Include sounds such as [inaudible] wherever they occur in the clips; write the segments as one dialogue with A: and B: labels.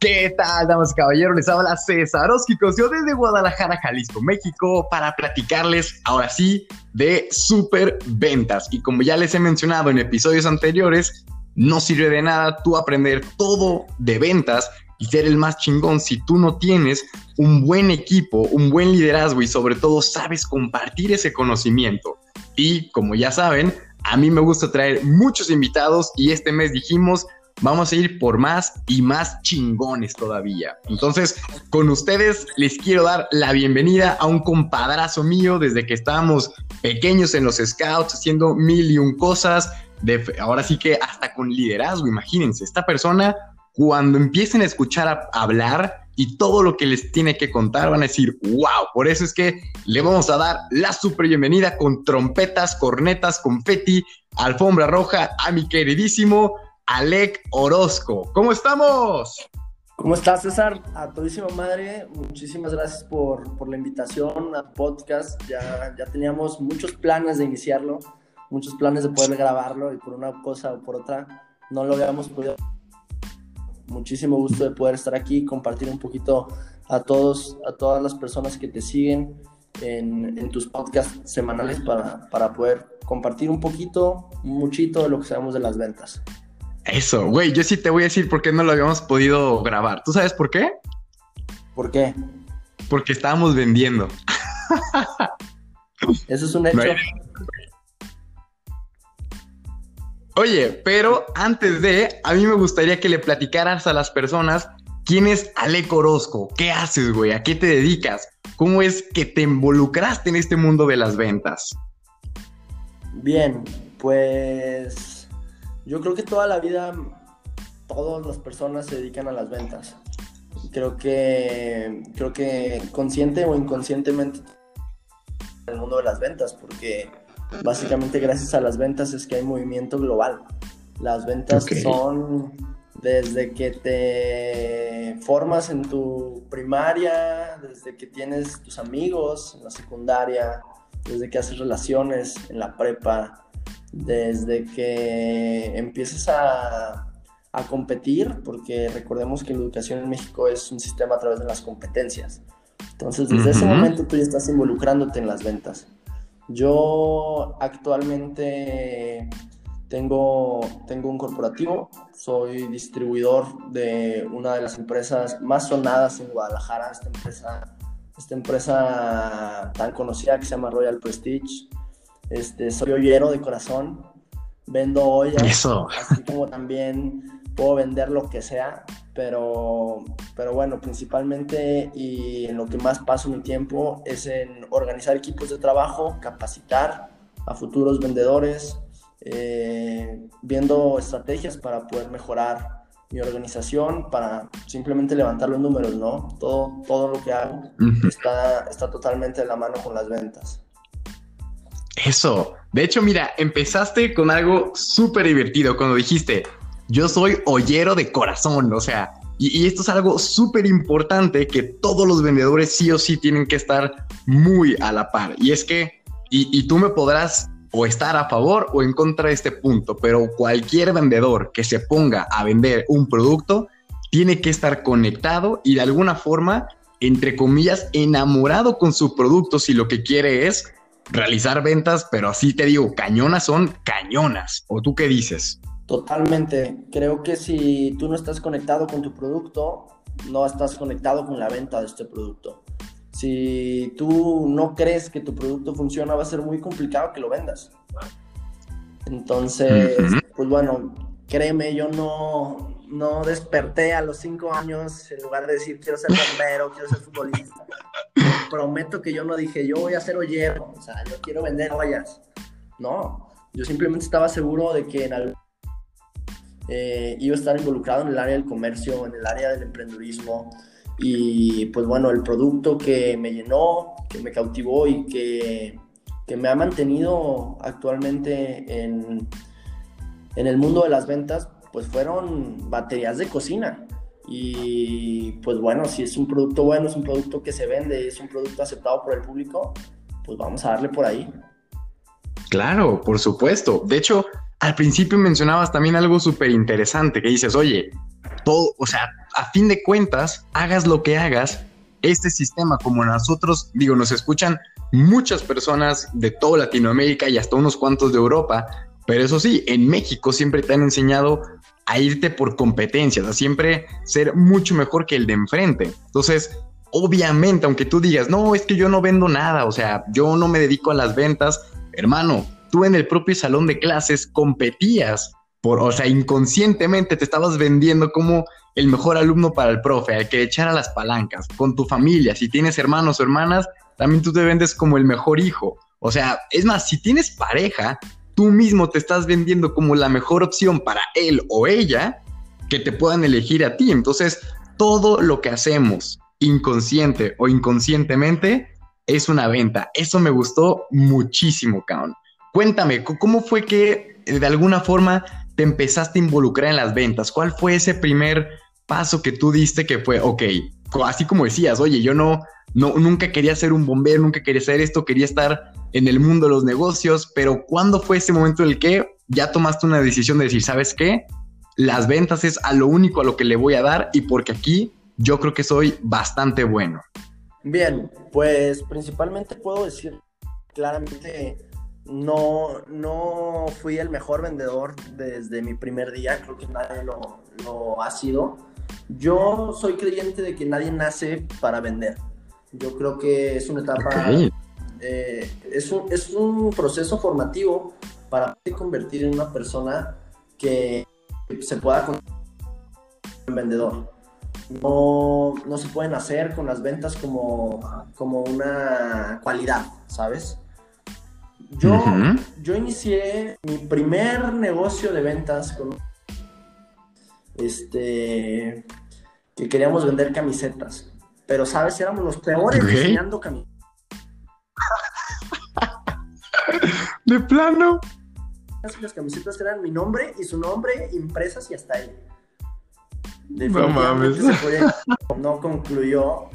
A: ¿Qué tal, damas y caballeros? Les habla César yo desde Guadalajara, Jalisco, México, para platicarles ahora sí de super ventas. Y como ya les he mencionado en episodios anteriores, no sirve de nada tú aprender todo de ventas y ser el más chingón si tú no tienes un buen equipo, un buen liderazgo y sobre todo sabes compartir ese conocimiento. Y como ya saben, a mí me gusta traer muchos invitados y este mes dijimos vamos a ir por más y más chingones todavía. Entonces, con ustedes les quiero dar la bienvenida a un compadrazo mío desde que estábamos pequeños en los scouts haciendo mil y un cosas. De, ahora sí que hasta con liderazgo, imagínense, esta persona cuando empiecen a escuchar a hablar y todo lo que les tiene que contar van a decir, wow, por eso es que le vamos a dar la super bienvenida con trompetas, cornetas, confeti, alfombra roja a mi queridísimo Alec Orozco. ¿Cómo estamos?
B: ¿Cómo estás, César? A todísima madre, muchísimas gracias por, la invitación al podcast. Ya, ya teníamos muchos planes de iniciarlo, muchos planes de poder grabarlo y por una cosa o por otra no lo habíamos podido. Muchísimo gusto de poder estar aquí, compartir un poquito a todos, a todas las personas que te siguen en, en tus podcasts semanales para, para poder compartir un poquito, muchito de lo que sabemos de las ventas.
A: Eso, güey, yo sí te voy a decir por qué no lo habíamos podido grabar. ¿Tú sabes por qué?
B: ¿Por qué?
A: Porque estábamos vendiendo.
B: Eso es un hecho.
A: Oye, pero antes de, a mí me gustaría que le platicaras a las personas quién es Alec Orozco, qué haces, güey, a qué te dedicas, cómo es que te involucraste en este mundo de las ventas.
B: Bien, pues yo creo que toda la vida todas las personas se dedican a las ventas. Creo que, creo que consciente o inconscientemente en el mundo de las ventas, porque básicamente gracias a las ventas es que hay movimiento global. Las ventas son desde que te formas en tu primaria, desde que tienes tus amigos en la secundaria, desde que haces relaciones en la prepa, desde que empieces a, competir, porque recordemos que la educación en México es un sistema a través de las competencias. Entonces, desde ese momento tú ya estás involucrándote en las ventas. Yo actualmente tengo, tengo un corporativo, soy distribuidor de una de las empresas más sonadas en Guadalajara, esta empresa, esta empresa tan conocida que se llama Royal Prestige. Este, soy ollero de corazón, vendo ollas, Eso. así como también puedo vender lo que sea, pero, pero bueno, principalmente y en lo que más paso mi tiempo es en organizar equipos de trabajo, capacitar a futuros vendedores, eh, viendo estrategias para poder mejorar mi organización, para simplemente levantar los números, ¿no? Todo, todo lo que hago está, está totalmente de la mano con las ventas.
A: Eso. De hecho, mira, empezaste con algo súper divertido cuando dijiste, yo soy ollero de corazón, o sea, y, esto es algo súper importante que todos los vendedores sí o sí tienen que estar muy a la par. Y es que, y, y tú me podrás o estar a favor o en contra de este punto, pero cualquier vendedor que se ponga a vender un producto tiene que estar conectado y de alguna forma, entre comillas, enamorado con su producto si lo que quiere es realizar ventas, pero así te digo, cañonas son cañonas. ¿O tú qué dices?
B: Totalmente. Creo que si tú no estás conectado con tu producto, no estás conectado con la venta de este producto. Si tú no crees que tu producto funciona, va a ser muy complicado que lo vendas. Entonces, pues bueno, créeme, yo no, no desperté a los cinco años en lugar de decir quiero ser bombero, quiero ser futbolista prometo que yo no dije, yo voy a ser ollero, o sea, yo quiero vender ollas. No, yo simplemente estaba seguro de que en algún eh, iba a estar involucrado en el área del comercio, en el área del emprendedurismo. Y pues bueno, el producto que me llenó, que me cautivó y que, que me ha mantenido actualmente en, en el mundo de las ventas, pues fueron baterías de cocina. Y pues bueno, si es un producto bueno, es un producto que se vende, es un producto aceptado por el público, pues vamos a darle por ahí.
A: Claro, por supuesto. De hecho, al principio mencionabas también algo súper interesante que dices, oye, todo, o sea, a fin de cuentas, hagas lo que hagas, este sistema como nosotros, digo, nos escuchan muchas personas de toda Latinoamérica y hasta unos cuantos de Europa, pero eso sí, en México siempre te han enseñado a irte por competencias, a siempre ser mucho mejor que el de enfrente. Entonces, obviamente, aunque tú digas, no, es que yo no vendo nada, o sea, yo no me dedico a las ventas, hermano, tú en el propio salón de clases competías por, o sea, inconscientemente te estabas vendiendo como el mejor alumno para el profe, al que echara las palancas, con tu familia, si tienes hermanos o hermanas, también tú te vendes como el mejor hijo. O sea, es más, si tienes pareja, tú mismo te estás vendiendo como la mejor opción para él o ella que te puedan elegir a ti. Entonces, todo lo que hacemos, inconsciente o inconscientemente, es una venta. Eso me gustó muchísimo, Kaon. Cuéntame, ¿cómo fue que de alguna forma te empezaste a involucrar en las ventas? ¿Cuál fue ese primer paso que tú diste que fue, ok, así como decías, oye, yo no, no, nunca quería ser un bombero, nunca quería hacer esto, quería estar en el mundo de los negocios, pero ¿cuándo fue ese momento en el que ya tomaste una decisión de decir, ¿sabes qué? Las ventas es a lo único a lo que le voy a dar y porque aquí yo creo que soy bastante bueno.
B: Bien, pues principalmente puedo decir claramente no, no fui el mejor vendedor desde mi primer día, creo que nadie lo, ha sido. Yo soy creyente de que nadie nace para vender. Yo creo que es una etapa, eh, es, un, es un proceso formativo para convertir en una persona que se pueda convertir en vendedor. No, no se pueden hacer con las ventas como, como una cualidad, ¿sabes? Yo, yo inicié mi primer negocio de ventas con este que queríamos vender camisetas. Pero, ¿sabes? Éramos los peores diseñando camisetas. [laughs]
A: ¿De plano?
B: Las camisetas eran mi nombre y su nombre impresas y hasta ahí.
A: No mames.
B: no concluyó,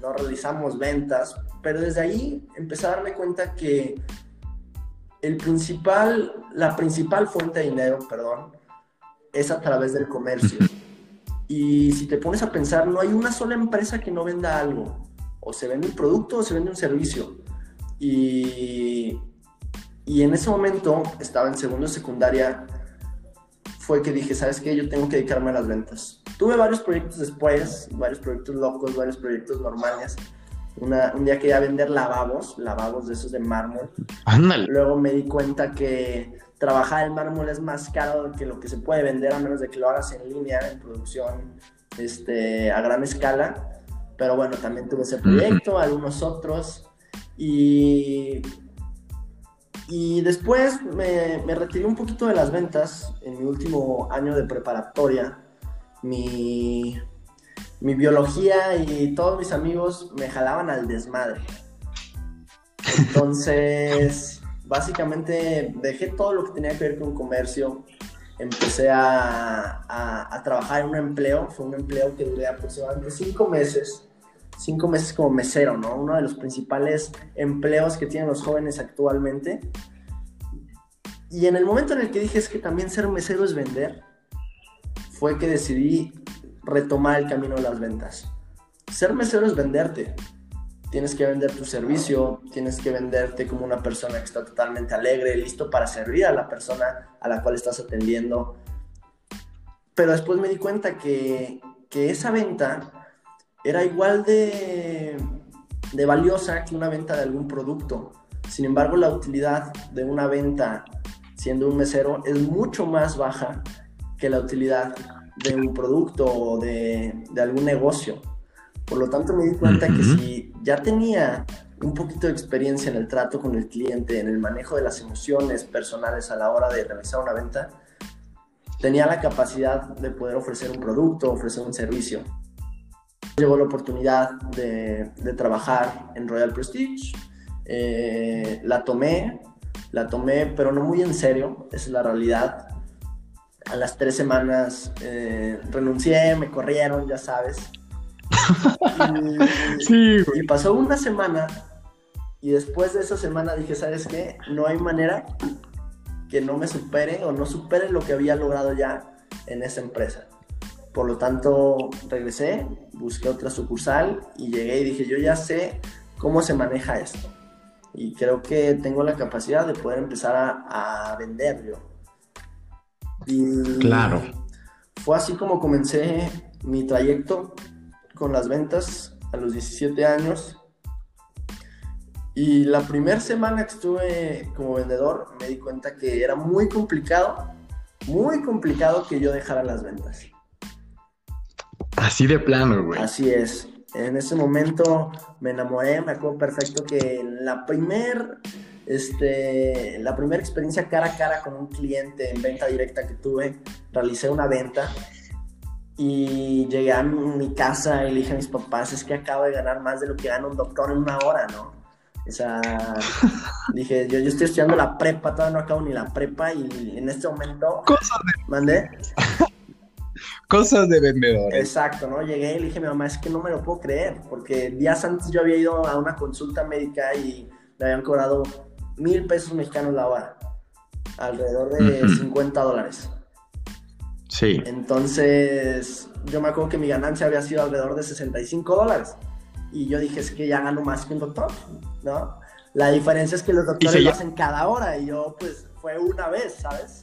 B: no realizamos ventas, pero desde ahí empecé a darme cuenta que el principal, la principal fuente de dinero, perdón, es a través del comercio. Y si te pones a pensar, no hay una sola empresa que no venda algo. O se vende un producto o se vende un servicio. Y, y en ese momento, estaba en segundo de secundaria, fue que dije, ¿sabes qué? Yo tengo que dedicarme a las ventas. Tuve varios proyectos después, varios proyectos locos, varios proyectos normales un día quería vender lavabos, lavabos de esos de mármol.
A: Ándale.
B: Luego me di cuenta que trabajar el mármol es más caro que lo que se puede vender a menos de que lo hagas en línea, en producción este, a gran escala. Pero bueno, también tuve ese proyecto, algunos otros. Y, y después me, me retiré un poquito de las ventas en mi último año de preparatoria. Mi, mi biología y todos mis amigos me jalaban al desmadre. Entonces, [laughs] básicamente dejé todo lo que tenía que ver con comercio. Empecé a, a, trabajar en un empleo. Fue un empleo que duré aproximadamente cinco meses. Cinco meses como mesero, ¿no? Uno de los principales empleos que tienen los jóvenes actualmente. Y en el momento en el que dije es que también ser mesero es vender, fue que decidí retomar el camino de las ventas. Ser mesero es venderte. Tienes que vender tu servicio, tienes que venderte como una persona que está totalmente alegre, listo para servir a la persona a la cual estás atendiendo. Pero después me di cuenta que, que esa venta era igual de, de valiosa que una venta de algún producto. Sin embargo, la utilidad de una venta siendo un mesero es mucho más baja que la utilidad de un producto o de, algún negocio. Por lo tanto, me di cuenta que si ya tenía un poquito de experiencia en el trato con el cliente, en el manejo de las emociones personales a la hora de realizar una venta, tenía la capacidad de poder ofrecer un producto, ofrecer un servicio. Llegó la oportunidad de, trabajar en Royal Prestige, eh, la tomé, la tomé, pero no muy en serio, esa es la realidad a las tres semanas eh, renuncié, me corrieron, ya sabes. [laughs] Y, sí, y pasó una semana y después de esa semana dije, ¿sabes qué? No hay manera que no me supere o no supere lo que había logrado ya en esa empresa. Por lo tanto, regresé, busqué otra sucursal y llegué y dije, yo ya sé cómo se maneja esto. Y creo que tengo la capacidad de poder empezar a, a vender yo.
A: Y claro.
B: Fue así como comencé mi trayecto con las ventas a los 17 años. Y la primera semana que estuve como vendedor me di cuenta que era muy complicado, muy complicado que yo dejara las ventas.
A: Así de plano, güey.
B: Así es. En ese momento me enamoré, me acuerdo perfecto que la primer, este, la primera experiencia cara a cara con un cliente en venta directa que tuve, realicé una venta y llegué a mi casa y le dije a mis papás, es que acabo de ganar más de lo que gana un doctor en una hora, ¿no? O sea, [laughs] dije, yo, yo estoy estudiando la prepa, todavía no acabo ni la prepa y en este momento... [laughs]
A: Cosas de...
B: ¿Mandé?
A: Cosas de vendedor.
B: Exacto, ¿no? Llegué y le dije a mi mamá, es que no me lo puedo creer, porque días antes yo había ido a una consulta médica y me habían cobrado mil pesos mexicanos la hora, alrededor de 50 dólares.
A: Sí.
B: Entonces, yo me acuerdo que mi ganancia había sido alrededor de 65 dólares. Y yo dije, es que ya gano más que un doctor, ¿no? La diferencia es que los doctores lo hacen cada hora y yo, pues, fue una vez, ¿sabes?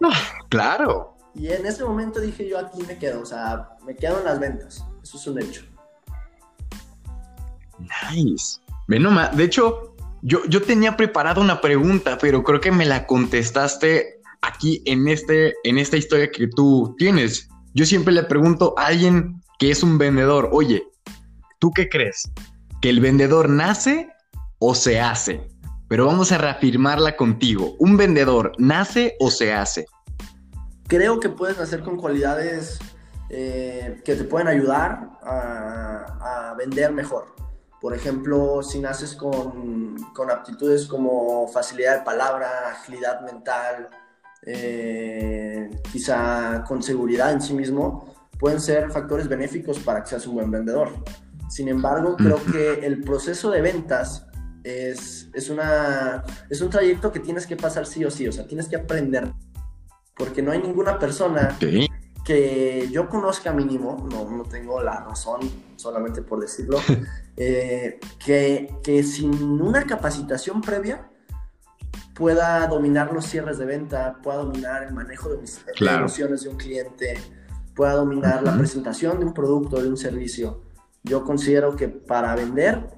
A: No, claro.
B: Y en ese momento dije, yo aquí me quedo, o sea, me quedo en las ventas. Eso es un hecho.
A: Nice. Ve nomás. De hecho, yo, yo tenía preparada una pregunta, pero creo que me la contestaste aquí en, este, en esta historia que tú tienes. Yo siempre le pregunto a alguien que es un vendedor, oye, ¿tú qué crees? ¿Que el vendedor nace o se hace? Pero vamos a reafirmarla contigo. ¿Un vendedor nace o se hace?
B: Creo que puedes nacer con cualidades eh, que te pueden ayudar a, vender mejor. Por ejemplo, si naces con, con, aptitudes como facilidad de palabra, agilidad mental, eh, quizá con seguridad en sí mismo, pueden ser factores benéficos para que seas un buen vendedor. Sin embargo, creo que el proceso de ventas es, es, una, es un trayecto que tienes que pasar sí o sí, o sea, tienes que aprender. Porque no hay ninguna persona que yo conozca mínimo, no, no tengo la razón solamente por decirlo, [laughs] eh, que, que sin una capacitación previa pueda dominar los cierres de venta, pueda dominar el manejo de mis emociones de un cliente, pueda dominar la presentación de un producto, de un servicio. Yo considero que para vender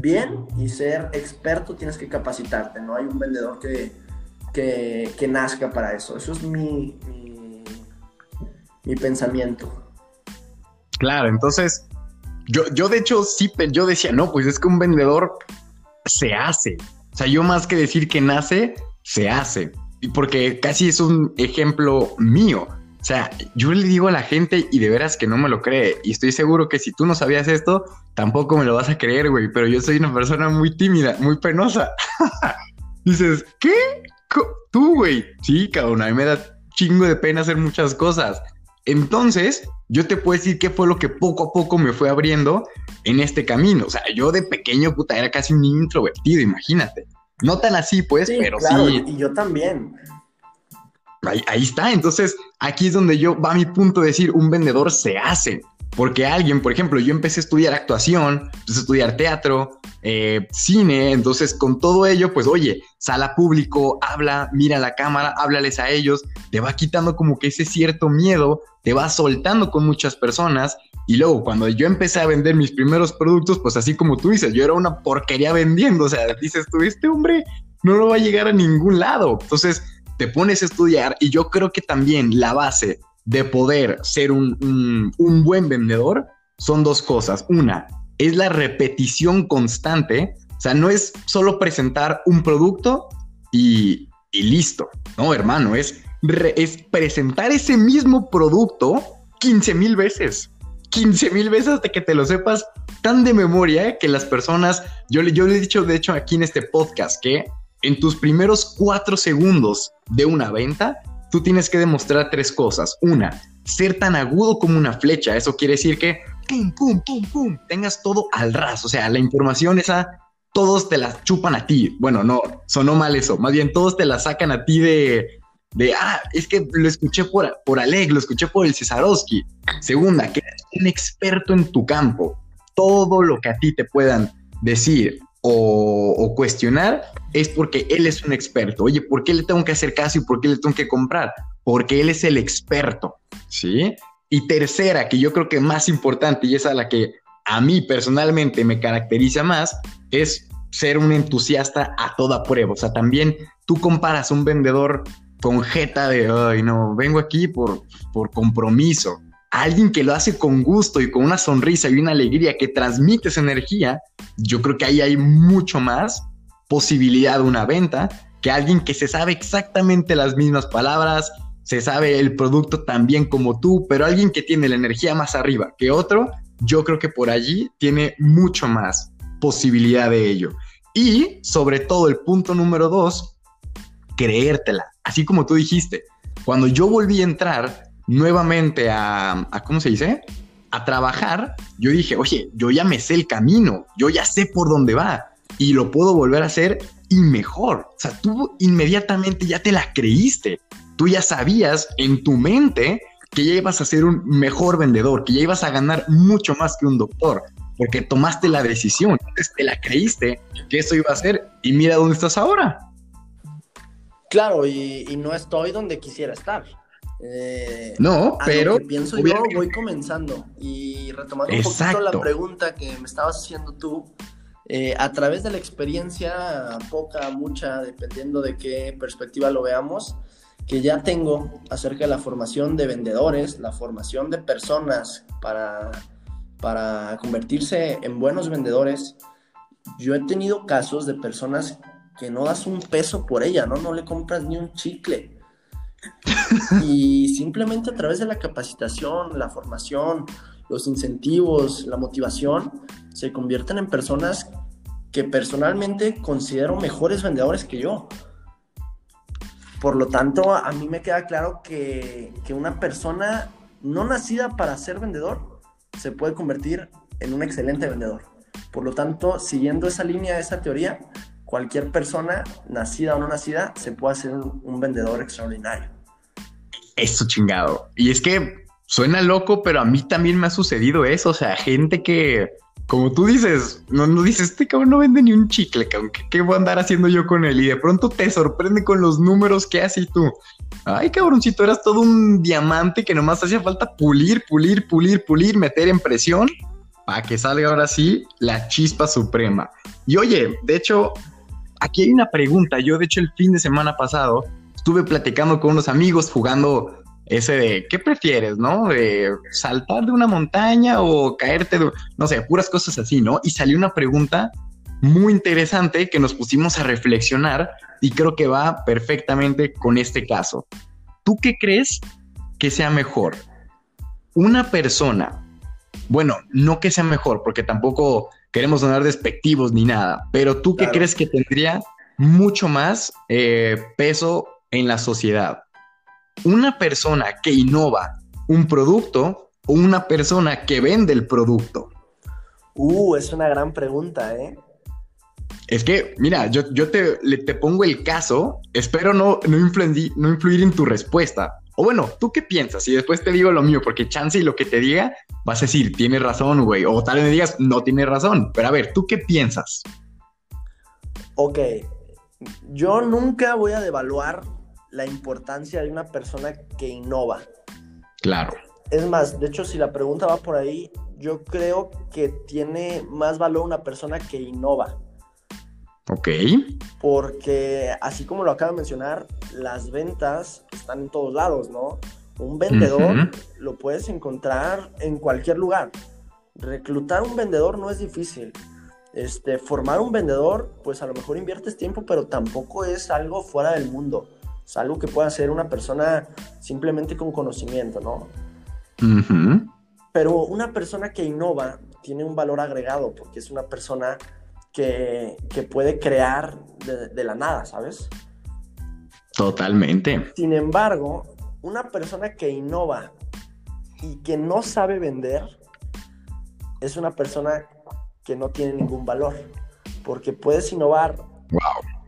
B: bien y ser experto tienes que capacitarte, no hay un vendedor que, que, nazca para eso. Eso es mi, mi, mi, pensamiento.
A: Claro, entonces yo, yo de hecho sí, yo decía, no, pues es que un vendedor se hace, o sea, yo más que decir que nace, se hace. Y porque casi es un ejemplo mío. O sea, yo le digo a la gente y de veras que no me lo cree. Y estoy seguro que si tú no sabías esto, tampoco me lo vas a creer, güey. Pero yo soy una persona muy tímida, muy penosa. [laughs] Dices, ¿qué? Tú, güey. Sí, cabrón, a mí me da chingo de pena hacer muchas cosas. Entonces, yo te puedo decir qué fue lo que poco a poco me fue abriendo en este camino. O sea, yo de pequeño, puta, era casi un niño introvertido, imagínate. No tan así, pues, pero sí.
B: Y yo también.
A: Ahí, ahí, está. Entonces, aquí es donde yo va mi punto de decir, un vendedor se hace. Porque alguien, por ejemplo, yo empecé a estudiar actuación, empecé a estudiar teatro, eh, cine, entonces con todo ello, pues oye, sala público, habla, mira la cámara, háblales a ellos, te va quitando como que ese cierto miedo, te va soltando con muchas personas y luego cuando yo empecé a vender mis primeros productos, pues así como tú dices, yo era una porquería vendiendo, o sea, dices tú, este hombre no lo va a llegar a ningún lado, entonces te pones a estudiar y yo creo que también la base de poder ser un, buen vendedor son dos cosas. Una, es la repetición constante. O sea, no es solo presentar un producto y, listo. No, hermano, es, es presentar ese mismo producto 15 mil veces. 15 mil veces hasta que te lo sepas tan de memoria que las personas, yo, yo le he dicho de hecho aquí en este podcast que en tus primeros cuatro segundos de una venta, tú tienes que demostrar tres cosas. Una, ser tan agudo como una flecha. Eso quiere decir que pum, pum, pum, pum, tengas todo al ras. O sea, la información esa, todos te la chupan a ti. Bueno, no, sonó mal eso. Más bien, todos te la sacan a ti de, de, ah, es que lo escuché por, por Alec, lo escuché por el Cesarowski. Segunda, que eres un experto en tu campo. Todo lo que a ti te puedan decir o, cuestionar es porque él es un experto. Oye, ¿por qué le tengo que hacer caso y por qué le tengo que comprar? Porque él es el experto, ¿sí? Y tercera, que yo creo que más importante y es la que a mí personalmente me caracteriza más, es ser un entusiasta a toda prueba. O sea, también tú comparas un vendedor con jeta de, ay, no, vengo aquí por, por compromiso alguien que lo hace con gusto y con una sonrisa y una alegría que transmite esa energía, yo creo que ahí hay mucho más posibilidad de una venta que alguien que se sabe exactamente las mismas palabras, se sabe el producto tan bien como tú, pero alguien que tiene la energía más arriba que otro, yo creo que por allí tiene mucho más posibilidad de ello. Y sobre todo el punto número dos, creértela. Así como tú dijiste, cuando yo volví a entrar, nuevamente a, ¿cómo se dice? A trabajar, yo dije, oye, yo ya me sé el camino, yo ya sé por dónde va y lo puedo volver a hacer y mejor. O sea, tú inmediatamente ya te la creíste. Tú ya sabías en tu mente que ya ibas a ser un mejor vendedor, que ya ibas a ganar mucho más que un doctor, porque tomaste la decisión, entonces te la creíste que eso iba a ser y mira dónde estás ahora.
B: Claro, y, y no estoy donde quisiera estar.
A: Eh, no, pero.
B: pienso yo, voy comenzando. Y retomando un poquito la pregunta que me estabas haciendo tú, eh, a través de la experiencia, poca, mucha, dependiendo de qué perspectiva lo veamos, que ya tengo acerca de la formación de vendedores, la formación de personas para, para convertirse en buenos vendedores, yo he tenido casos de personas que no das un peso por ella, ¿no? No le compras ni un chicle [laughs] y simplemente a través de la capacitación, la formación, los incentivos, la motivación, se convierten en personas que personalmente considero mejores vendedores que yo. Por lo tanto, a mí me queda claro que, que una persona no nacida para ser vendedor se puede convertir en un excelente vendedor. Por lo tanto, siguiendo esa línea, esa teoría, cualquier persona, nacida o no nacida, se puede hacer un vendedor extraordinario.
A: Eso chingado. Y es que suena loco, pero a mí también me ha sucedido eso. O sea, gente que, como tú dices, no, no dices, este cabrón no vende ni un chicle, cabrón. ¿Qué, voy a andar haciendo yo con él? Y de pronto te sorprende con los números que haces tú. Ay, cabroncito, eras todo un diamante que nomás hacía falta pulir, pulir, pulir, pulir, meter en presión para que salga ahora sí la chispa suprema. Y oye, de hecho, aquí hay una pregunta. Yo, de hecho, el fin de semana pasado estuve platicando con unos amigos jugando ese de, ¿qué prefieres, no? De saltar de una montaña o caerte de, no sé, puras cosas así, ¿no? Y salió una pregunta muy interesante que nos pusimos a reflexionar y creo que va perfectamente con este caso. ¿Tú qué crees que sea mejor? Una persona, bueno, no que sea mejor, porque tampoco queremos sonar despectivos ni nada, pero tú qué crees que tendría mucho más eh, peso en la sociedad? ¿Una persona que innova un producto o una persona que vende el producto?
B: Uh, es una gran pregunta, ¿eh?
A: Es que, mira, yo, yo te, te pongo el caso, espero no, no, no influir en tu respuesta. O bueno, ¿tú qué piensas? Y después te digo lo mío, porque chance y lo que te diga vas a decir, tienes razón, güey. O tal vez me digas, no tienes razón. Pero a ver, ¿tú qué piensas?
B: Ok, yo nunca voy a devaluar la importancia de una persona que innova.
A: Claro.
B: Es más, de hecho, si la pregunta va por ahí, yo creo que tiene más valor una persona que innova.
A: Ok.
B: Porque así como lo acabo de mencionar, las ventas están en todos lados, ¿no? Un vendedor lo puedes encontrar en cualquier lugar. Reclutar un vendedor no es difícil. Este, formar un vendedor, pues a lo mejor inviertes tiempo, pero tampoco es algo fuera del mundo. Es algo que puede hacer una persona simplemente con conocimiento, ¿no? Pero una persona que innova tiene un valor agregado porque es una persona que, puede crear de, la nada, ¿sabes?
A: Totalmente.
B: Sin embargo, una persona que innova y que no sabe vender es una persona que no tiene ningún valor. Porque puedes innovar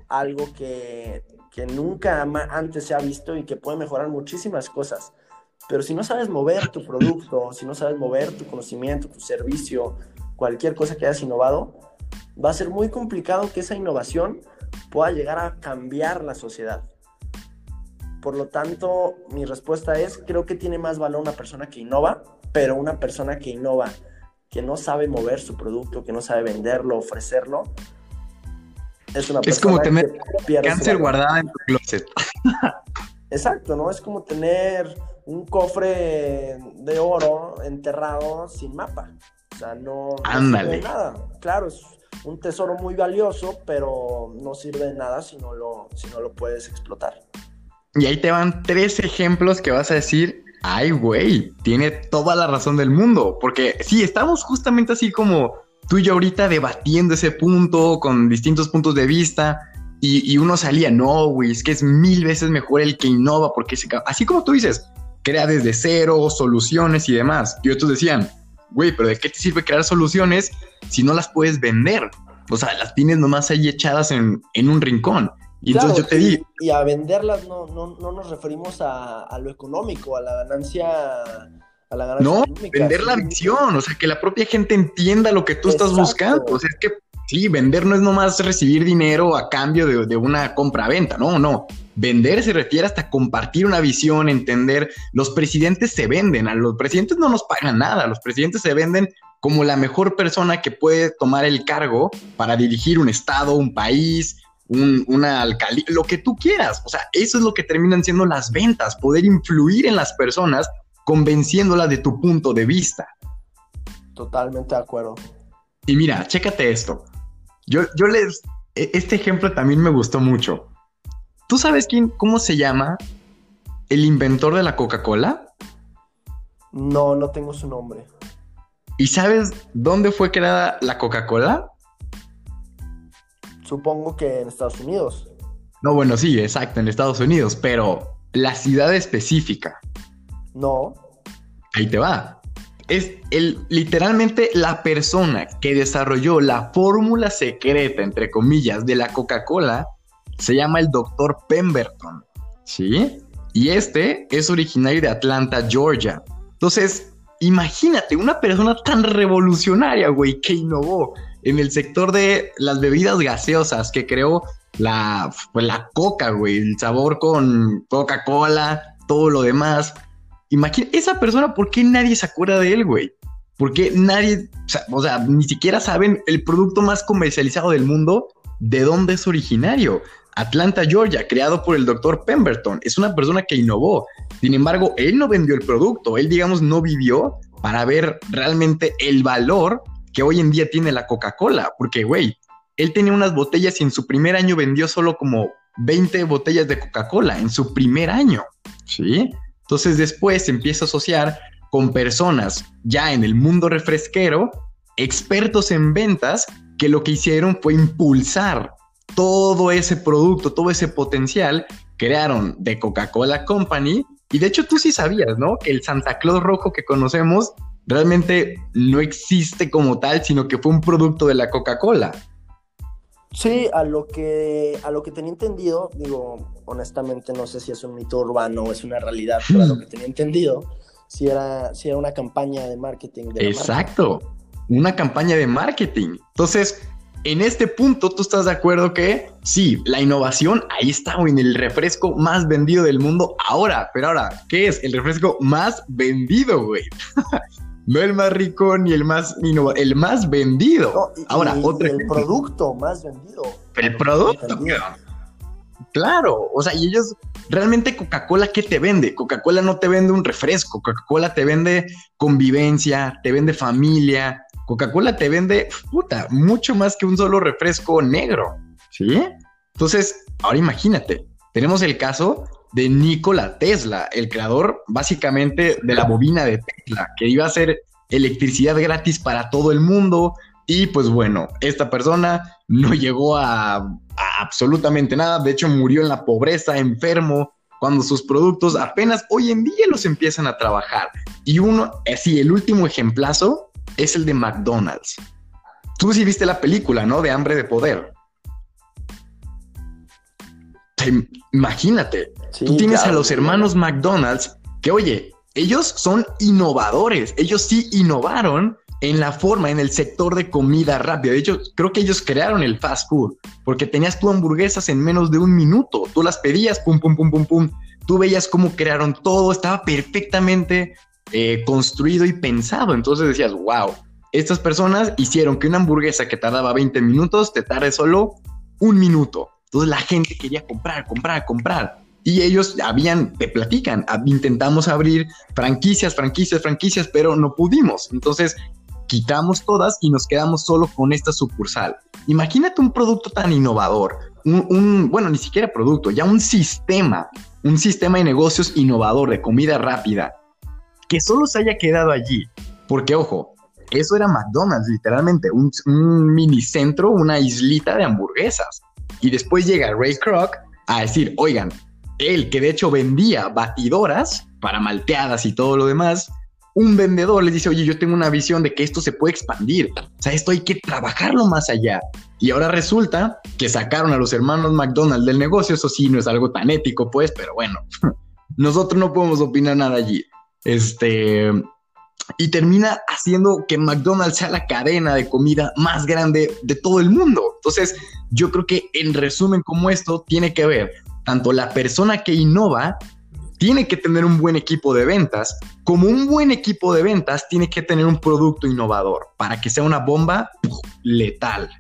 B: algo que, que nunca antes se ha visto y que puede mejorar muchísimas cosas. Pero si no sabes mover tu producto, si no sabes mover tu conocimiento, tu servicio, cualquier cosa que hayas innovado, va a ser muy complicado que esa innovación pueda llegar a cambiar la sociedad. Por lo tanto, mi respuesta es, creo que tiene más valor una persona que innova, pero una persona que innova, que no sabe mover su producto, que no sabe venderlo, ofrecerlo,
A: es una Es como tener cáncer guardada en tu closet. [laughs]
B: Exacto, ¿no? Es como tener un cofre de oro enterrado sin mapa. O sea, no, de nada. Claro, es un tesoro muy valioso, pero no sirve de nada si no lo, si no lo puedes explotar.
A: Y ahí te van tres ejemplos que vas a decir, ay, güey, tiene toda la razón del mundo. Porque sí, estamos justamente así como tú y yo ahorita debatiendo ese punto con distintos puntos de vista. Y, uno salía, no, güey, es que es mil veces mejor el que innova, porque así como tú dices, crea desde cero soluciones y demás. Y otros decían, güey, pero ¿de qué te sirve crear soluciones si no las puedes vender? O sea, las tienes nomás ahí echadas en, un rincón. Y entonces yo te di.
B: Y a venderlas no, no, no nos referimos a, lo económico, a la ganancia. A la ganancia
A: no, vender la visión, o sea, que la propia gente entienda lo que tú estás buscando. O sea, es que sí, vender no es nomás recibir dinero a cambio de, de una compra-venta, no, no. Vender se refiere hasta compartir una visión, entender. Los presidentes se venden, a los presidentes no nos pagan nada, los presidentes se venden como la mejor persona que puede tomar el cargo para dirigir un estado, un país, una alcaldía, lo que tú quieras. O sea, eso es lo que terminan siendo las ventas, poder influir en las personas convenciéndolas de tu punto de vista.
B: Totalmente de acuerdo.
A: Y mira, chécate esto. Yo, yo les, e, este ejemplo también me gustó mucho. ¿Tú sabes quién, cómo se llama el inventor de la Coca-Cola?
B: No, no tengo su nombre.
A: ¿Y sabes dónde fue creada la Coca-Cola?
B: Supongo que en Estados Unidos.
A: No, bueno, sí, exacto, en Estados Unidos, pero la ciudad específica.
B: No.
A: Ahí te va. Es el, literalmente la persona que desarrolló la fórmula secreta, entre comillas, de la Coca-Cola se llama el Dr. Pemberton, ¿sí? Y este es originario de Atlanta, Georgia. Entonces, imagínate, una persona tan revolucionaria, güey, que innovó en el sector de las bebidas gaseosas, que creó la, pues, la coca, güey, el sabor con Coca-Cola, todo lo demás. Imagina, esa persona, ¿por qué nadie se acuerda de él, güey? ¿Por qué nadie, o sea, ni siquiera saben el producto más comercializado del mundo, de dónde es originario? Atlanta, Georgia, creado por el doctor Pemberton. Es una persona que innovó. Sin embargo, él no vendió el producto. Él, digamos, no vivió para ver realmente el valor que hoy en día tiene la Coca-Cola. Porque, güey, él tenía unas botellas y en su primer año vendió solo como 20 botellas de Coca-Cola en su primer año. ¿Sí? Entonces después empieza a asociar con personas ya en el mundo refresquero, expertos en ventas, que lo que hicieron fue impulsar todo ese producto, todo ese potencial, crearon de Coca-Cola Company. Y de hecho tú sí sabías, ¿no? Que el Santa Claus rojo que conocemos realmente no existe como tal, sino que fue un producto de la Coca-Cola.
B: Sí, a lo que a lo que tenía entendido, digo, honestamente no sé si es un mito urbano o es una realidad, pero a lo [laughs] que tenía entendido, si era, si era una campaña de marketing. De
A: Exacto, una campaña de marketing. Entonces, en este punto, ¿tú estás de acuerdo que sí, la innovación ahí está, güey, en el refresco más vendido del mundo ahora? Pero ahora, ¿qué es el refresco más vendido, güey? [laughs] no el más rico ni el más innovador, el más vendido. ahora, otro
B: El producto más vendido.
A: El producto, Claro, o sea, y ellos realmente Coca-Cola, ¿qué te vende? Coca-Cola no te vende un refresco, Coca-Cola te vende convivencia, te vende familia, Coca-Cola te vende, puta, mucho más que un solo refresco negro, ¿sí? Entonces, ahora imagínate, tenemos el caso de Nikola Tesla, el creador básicamente de la bobina de Tesla, que iba a hacer electricidad gratis para todo el mundo. Y pues bueno, esta persona no llegó a, a absolutamente nada, de hecho murió en la pobreza, enfermo, cuando sus productos apenas hoy en día los empiezan a trabajar. Y uno, así, el último ejemplazo es el de McDonald's. Tú sí viste la película, ¿no? De Hambre de Poder. imagínate, tú tienes a los hermanos McDonald's que, oye, ellos son innovadores, ellos sí innovaron en la forma, en el sector de comida rápida. De hecho, creo que ellos crearon el fast food, porque tenías tú hamburguesas en menos de un minuto. Tú las pedías, pum, pum, pum, pum, pum. Tú veías cómo crearon todo, estaba perfectamente eh, construido y pensado. Entonces decías, wow, estas personas hicieron que una hamburguesa que tardaba 20 minutos te tarde solo un minuto. Entonces la gente quería comprar, comprar, comprar. Y ellos habían, te platican, intentamos abrir franquicias, franquicias, franquicias, pero no pudimos. Entonces quitamos todas y nos quedamos solo con esta sucursal. Imagínate un producto tan innovador, un, bueno, ni siquiera producto, ya un sistema, un sistema de negocios innovador de comida rápida, que solo se haya quedado allí. Porque, ojo, eso era McDonald's, literalmente, un, un mini centro, una islita de hamburguesas. Y después llega Ray Kroc a decir, oigan, él que de hecho vendía batidoras para malteadas y todo lo demás, un vendedor le dice, oye, yo tengo una visión de que esto se puede expandir, o sea, esto hay que trabajarlo más allá. Y ahora resulta que sacaron a los hermanos McDonald's del negocio, eso sí, no es algo tan ético, pues, pero bueno, [laughs] nosotros no podemos opinar nada allí. Este, y termina haciendo que McDonald's sea la cadena de comida más grande de todo el mundo. Entonces, yo creo que en resumen como esto tiene que ver tanto la persona que innova tiene que tener un buen equipo de ventas, como un buen equipo de ventas tiene que tener un producto innovador para que sea una bomba letal.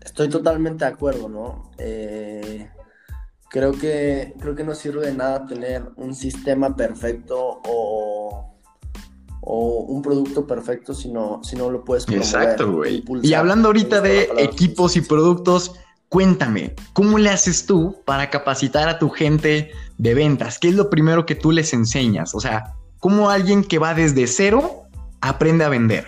B: Estoy totalmente de acuerdo, ¿no? Eh, creo, que, creo que no sirve de nada tener un sistema perfecto o o un producto perfecto si no, si no lo puedes
A: promover. Exacto, güey. Y hablando ahorita de equipos y productos, cuéntame, ¿cómo le haces tú para capacitar a tu gente de ventas? ¿Qué es lo primero que tú les enseñas? O sea, ¿cómo alguien que va desde cero aprende a vender?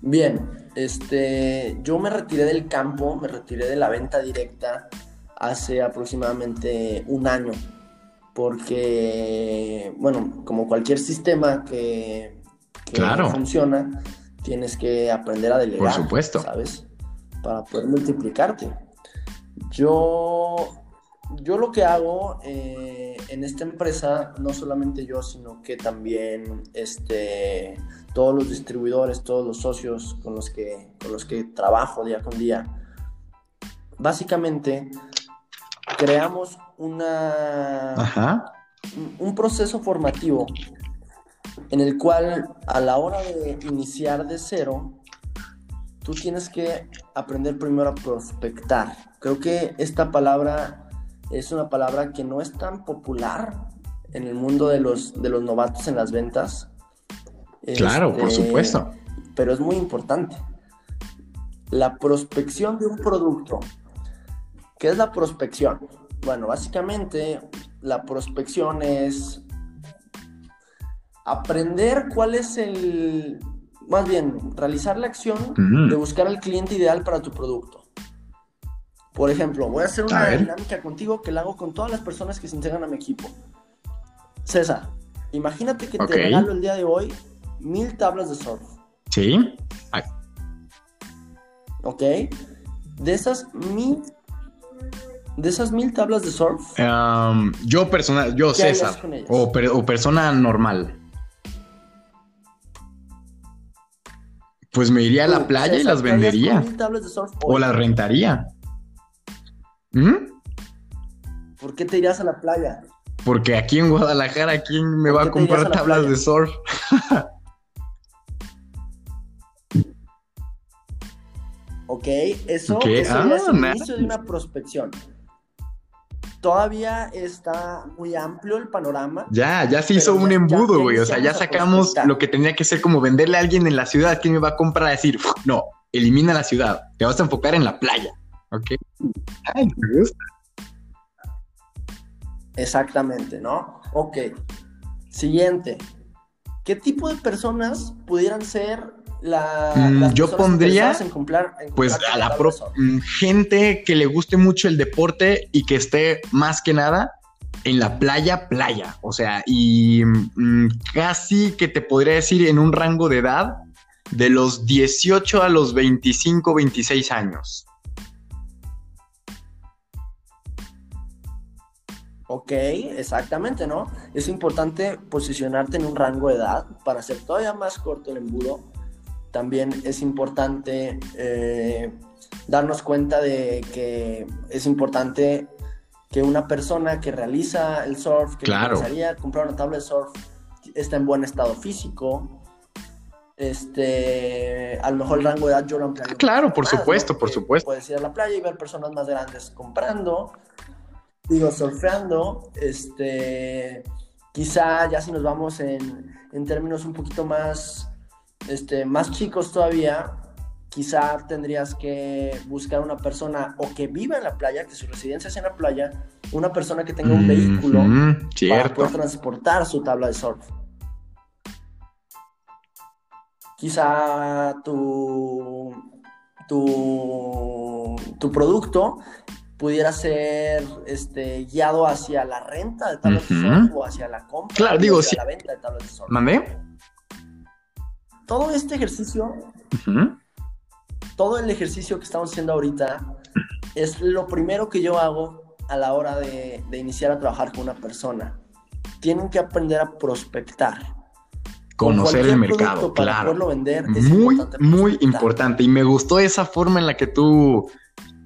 B: Bien, este, yo me retiré del campo, me retiré de la venta directa hace aproximadamente un año porque, bueno, como cualquier sistema que, funciona, tienes que aprender a delegar.
A: Por supuesto.
B: ¿Sabes? Para poder multiplicarte. Yo, yo lo que hago eh, en esta empresa, no solamente yo, sino que también este, todos los distribuidores, todos los socios con los que, con los que trabajo día con día, básicamente creamos una, un proceso formativo en el cual a la hora de iniciar de cero, tú tienes que aprender primero a prospectar. Creo que esta palabra es una palabra que no es tan popular en el mundo de los, de los novatos en las ventas.
A: Claro, por este, supuesto.
B: Pero es muy importante. La prospección de un producto ¿Qué es la prospección? Bueno, básicamente la prospección es aprender cuál es el, más bien, realizar la acción de buscar al cliente ideal para tu producto. Por ejemplo, voy a hacer una dinámica contigo que la hago con todas las personas que se integran a mi equipo. César, imagínate que te regalo el día de hoy mil tablas de surf.
A: Sí.
B: Ok. De esas mil de esas mil tablas de surf.
A: yo personal, yo César. O, persona normal. Pues me iría a la playa y las vendería. o las rentaría.
B: ¿Mm? ¿Por qué te irías a la playa?
A: Porque aquí en Guadalajara, ¿quién me va a comprar tablas de surf? [laughs]
B: ok, eso, es ah, el inicio de una prospección todavía está muy amplio el panorama.
A: Ya, ya se hizo un embudo, güey. O sea, ya sacamos lo que tenía que ser como venderle a alguien en la ciudad. ¿Quién me va a comprar? A decir, no, elimina la ciudad. Te vas a enfocar en la playa. ¿Ok? Ay, me gusta.
B: Exactamente, ¿no? Ok. Siguiente. ¿Qué tipo de personas pudieran ser la,
A: mm, yo pondría pues a la pro, mm, gente que le guste mucho el deporte y que esté más que nada en la playa, playa. O sea, y mm, casi que te podría decir en un rango de edad de los 18 a los 25, 26 años.
B: Ok, exactamente, ¿no? Es importante posicionarte en un rango de edad para hacer todavía más corto el embudo. También es importante eh, darnos cuenta de que es importante que una persona que realiza el surf, que
A: claro.
B: comprar una tabla de surf, está en buen estado físico. Este, a lo mejor el rango de edad yo lo ampliaría.
A: Claro, por supuesto, por supuesto.
B: Puedes ir a la playa y ver personas más grandes comprando, digo, surfeando. Este, quizá ya si nos vamos en, en términos un poquito más, este, más chicos todavía, quizá tendrías que buscar una persona o que viva en la playa, que su residencia sea en la playa, una persona que tenga un vehículo para poder transportar su tabla de surf. Quizá tu, tu, tu producto pudiera ser este, guiado hacia la renta de tablas de surf o hacia la compra
A: claro, digo,
B: hacia la venta de tablas de surf.
A: ¿Mandé?
B: Todo este ejercicio todo el ejercicio que estamos haciendo ahorita es lo primero que yo hago a la hora de, iniciar a trabajar con una persona. Tienen que aprender a prospectar.
A: Conocer el mercado, para claro.
B: Poderlo vender
A: muy, muy importante. Y me gustó esa forma en la que tú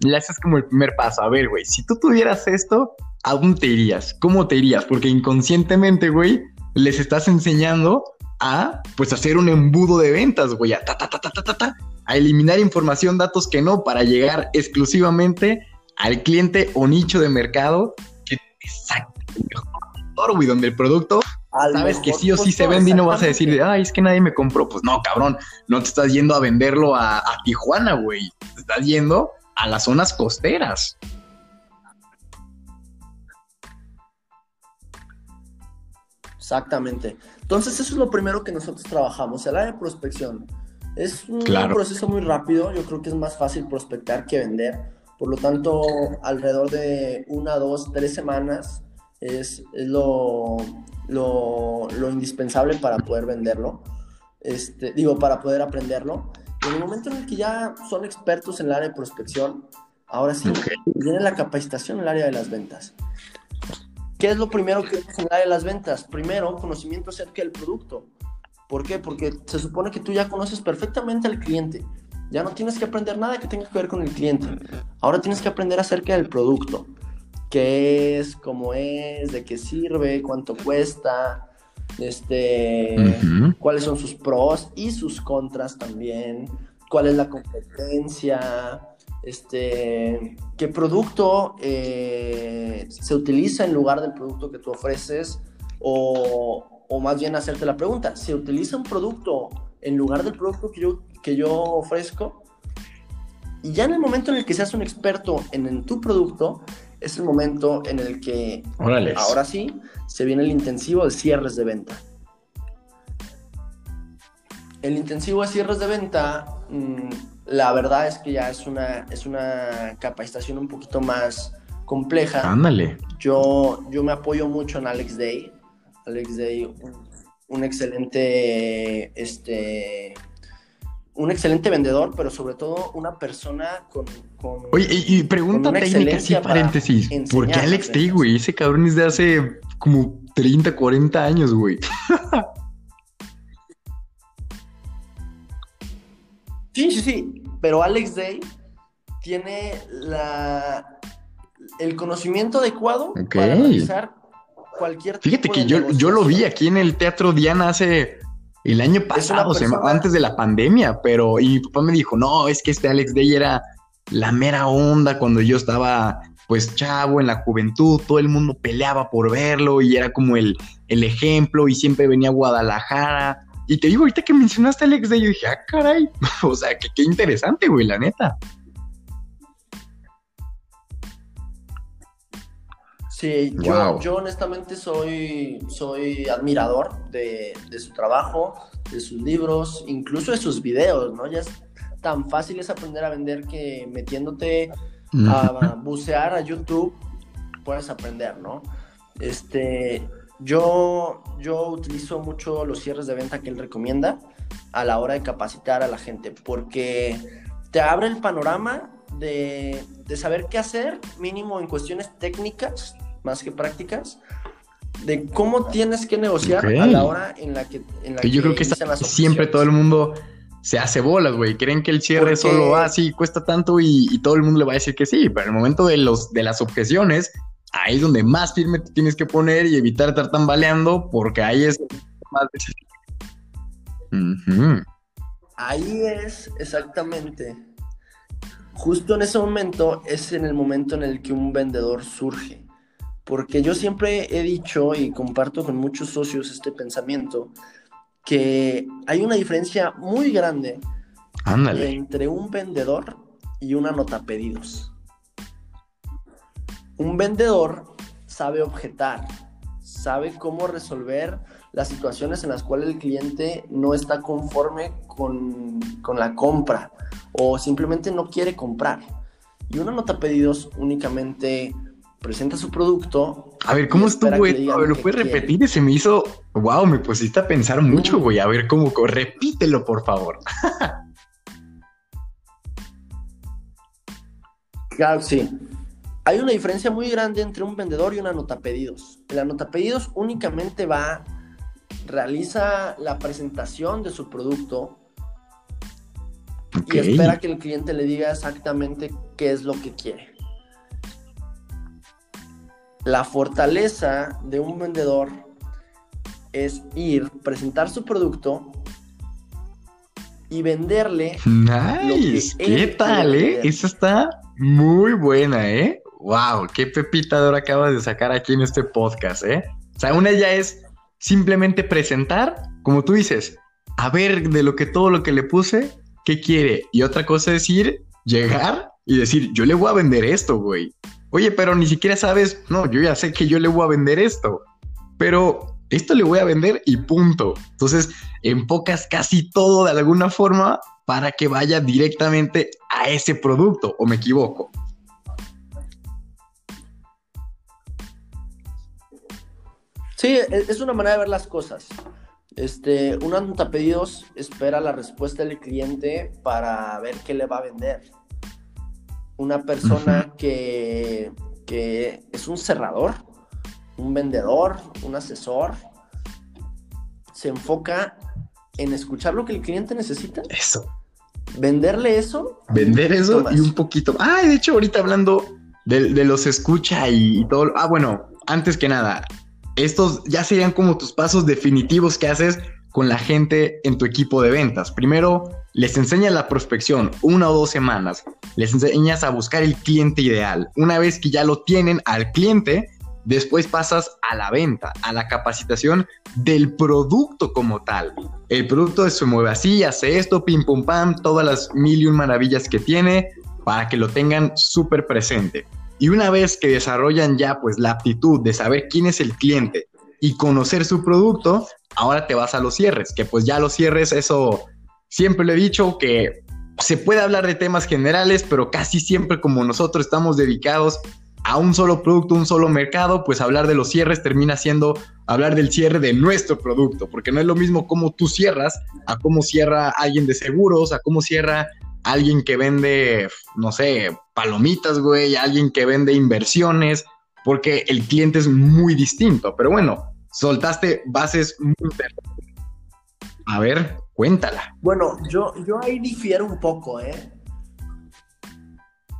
A: le haces como el primer paso. A ver, güey, si tú tuvieras esto, ¿a dónde te irías? ¿Cómo te irías? Porque inconscientemente, güey, les estás enseñando a, pues, hacer un embudo de ventas, güey, a ta, ta, ta, ta, ta, ta, a eliminar información, datos que no, para llegar exclusivamente al cliente o nicho de mercado que exacto, güey, donde el producto sabes que sí o sí se vende y no vas a decir, ay, es que nadie me compró. Pues no, cabrón, no te estás yendo a venderlo a, a Tijuana, güey. Te estás yendo a las zonas costeras.
B: Exactamente. Entonces, eso es lo primero que nosotros trabajamos, el área de prospección. Es un proceso muy rápido, yo creo que es más fácil prospectar que vender. Por lo tanto, alrededor de una, dos, tres semanas es, lo, lo, indispensable para poder venderlo. Este, digo, para poder aprenderlo. en el momento en el que ya son expertos en el área de prospección, ahora sí viene la capacitación en el área de las ventas. ¿Qué es lo primero que es en el área de las ventas? Primero, conocimiento acerca del producto. ¿Por qué? Porque se supone que tú ya conoces perfectamente al cliente. Ya no tienes que aprender nada que tenga que ver con el cliente. Ahora tienes que aprender acerca del producto. ¿Qué es? ¿Cómo es? ¿De qué sirve? ¿Cuánto cuesta? Este, ¿Cuáles son sus pros y sus contras también? ¿Cuál es la competencia? Este, ¿Qué producto eh, se utiliza en lugar del producto que tú ofreces? O, o más bien hacerte la pregunta, ¿se utiliza un producto en lugar del producto que yo, que yo ofrezco? Y ya en el momento en el que seas un experto en, tu producto, es el momento en el que ahora sí se viene el intensivo de cierres de venta. El intensivo de cierres de venta, mm, la verdad es que ya es una, es una capacitación un poquito más compleja.
A: Ándale.
B: Yo, yo me apoyo mucho en Alex Day. Alex Day, un, excelente, este, un excelente vendedor, pero sobre todo una persona con...
A: Oye, y, pregunta técnica, así paréntesis. ¿Por qué Alex Day, güey? Ese cabrón es de hace como 30, 40 años, güey. [laughs]
B: sí, sí, sí. Pero Alex Day tiene la, el conocimiento adecuado para realizar cualquier
A: Fíjate que yo, yo lo vi aquí en el Teatro Diana hace el año pasado, antes de la pandemia, pero y mi papá me dijo, no, es que este Alex Day era la mera onda cuando yo estaba pues chavo en la juventud, todo el mundo peleaba por verlo y era como el, el ejemplo y siempre venía a Guadalajara. Y te digo, ahorita que mencionaste a Alex Day, yo dije, ah, caray, [laughs] o sea, que qué interesante, güey, la neta.
B: Sí, yo, honestamente soy, soy admirador de, su trabajo, de sus libros, incluso de sus videos, ¿no? Ya es tan fácil es aprender a vender que metiéndote a bucear a YouTube puedes aprender, ¿no? Este, yo, yo utilizo mucho los cierres de venta que él recomienda a la hora de capacitar a la gente, porque te abre el panorama de, saber qué hacer, mínimo en cuestiones técnicas, más que prácticas, de cómo tienes que negociar a la hora en la que... En la
A: que yo creo que siempre todo el mundo se hace bolas, güey. Creen que el cierre solo así ah, cuesta tanto y, todo el mundo le va a decir que sí, pero en el momento de, los, de las objeciones, ahí es donde más firme te tienes que poner y evitar estar tambaleando, porque ahí es más
B: Ahí es exactamente. Justo en ese momento es en el momento en el que un vendedor surge. Porque yo siempre he dicho y comparto con muchos socios este pensamiento que hay una diferencia muy grande entre un vendedor y una nota pedidos. Un vendedor sabe objetar, sabe cómo resolver las situaciones en las cuales el cliente no está conforme con, con la compra o simplemente no quiere comprar. Y una nota pedidos únicamente presenta su producto.
A: A ver, ¿cómo estuvo? A ver, ¿lo puedes repetir? Y se me hizo, wow, me pusiste a pensar mucho, güey. A ver, ¿cómo? Repítelo, por favor. [laughs]
B: claro, sí. Hay una diferencia muy grande entre un vendedor y una nota pedidos. La nota pedidos únicamente va, realiza la presentación de su producto y espera que el cliente le diga exactamente qué es lo que quiere. La fortaleza de un vendedor es ir, presentar su producto y venderle.
A: Nice. ¿Qué tal, eh? Esa está muy buena, ¿eh? Wow, qué pepita de oro acabas de sacar aquí en este podcast, ¿eh? O sea, una ya es simplemente presentar, como tú dices, a ver de lo que todo lo que le puse, qué quiere. Y otra cosa es ir, llegar y decir, yo le voy a vender esto, güey. Oye, pero ni siquiera sabes, no, yo ya sé que yo le voy a vender esto, pero esto le voy a vender y punto. Entonces, enfocas casi todo de alguna forma para que vaya directamente a ese producto, o me equivoco.
B: Sí, e, es una manera de ver las cosas. Este, una nota pedidos espera la respuesta del cliente para ver qué le va a vender una persona que, es un cerrador, un vendedor, un asesor, se enfoca en escuchar lo que el cliente necesita.
A: Eso.
B: Venderle eso.
A: Vender eso y un poquito. Ah, de hecho, ahorita hablando de, los escucha y, y, todo. Ah, bueno, antes que nada, estos ya serían como tus pasos definitivos que haces con la gente en tu equipo de ventas. Primero, les enseñas la prospección una o dos semanas. Les enseñas a buscar el cliente ideal. Una vez que ya lo tienen al cliente, después pasas a la venta, a la capacitación del producto como tal. El producto se mueve así, hace esto, pim pum pam, todas las mil y un maravillas que tiene para que lo tengan súper presente. Y una vez que desarrollan ya pues la aptitud de saber quién es el cliente y conocer su producto, ahora te vas a los cierres, que pues ya los cierres, eso siempre lo he dicho, que se puede hablar de temas generales, pero casi siempre como nosotros estamos dedicados a un solo producto, un solo mercado, pues hablar de los cierres termina siendo hablar del cierre de nuestro producto, porque no es lo mismo cómo tú cierras a cómo cierra alguien de seguros, a cómo cierra alguien que vende, no sé, palomitas, güey, alguien que vende inversiones, porque el cliente es muy distinto. Pero bueno, soltaste bases muy A ver, cuéntala.
B: Bueno, yo, yo ahí difiero un poco, ¿eh?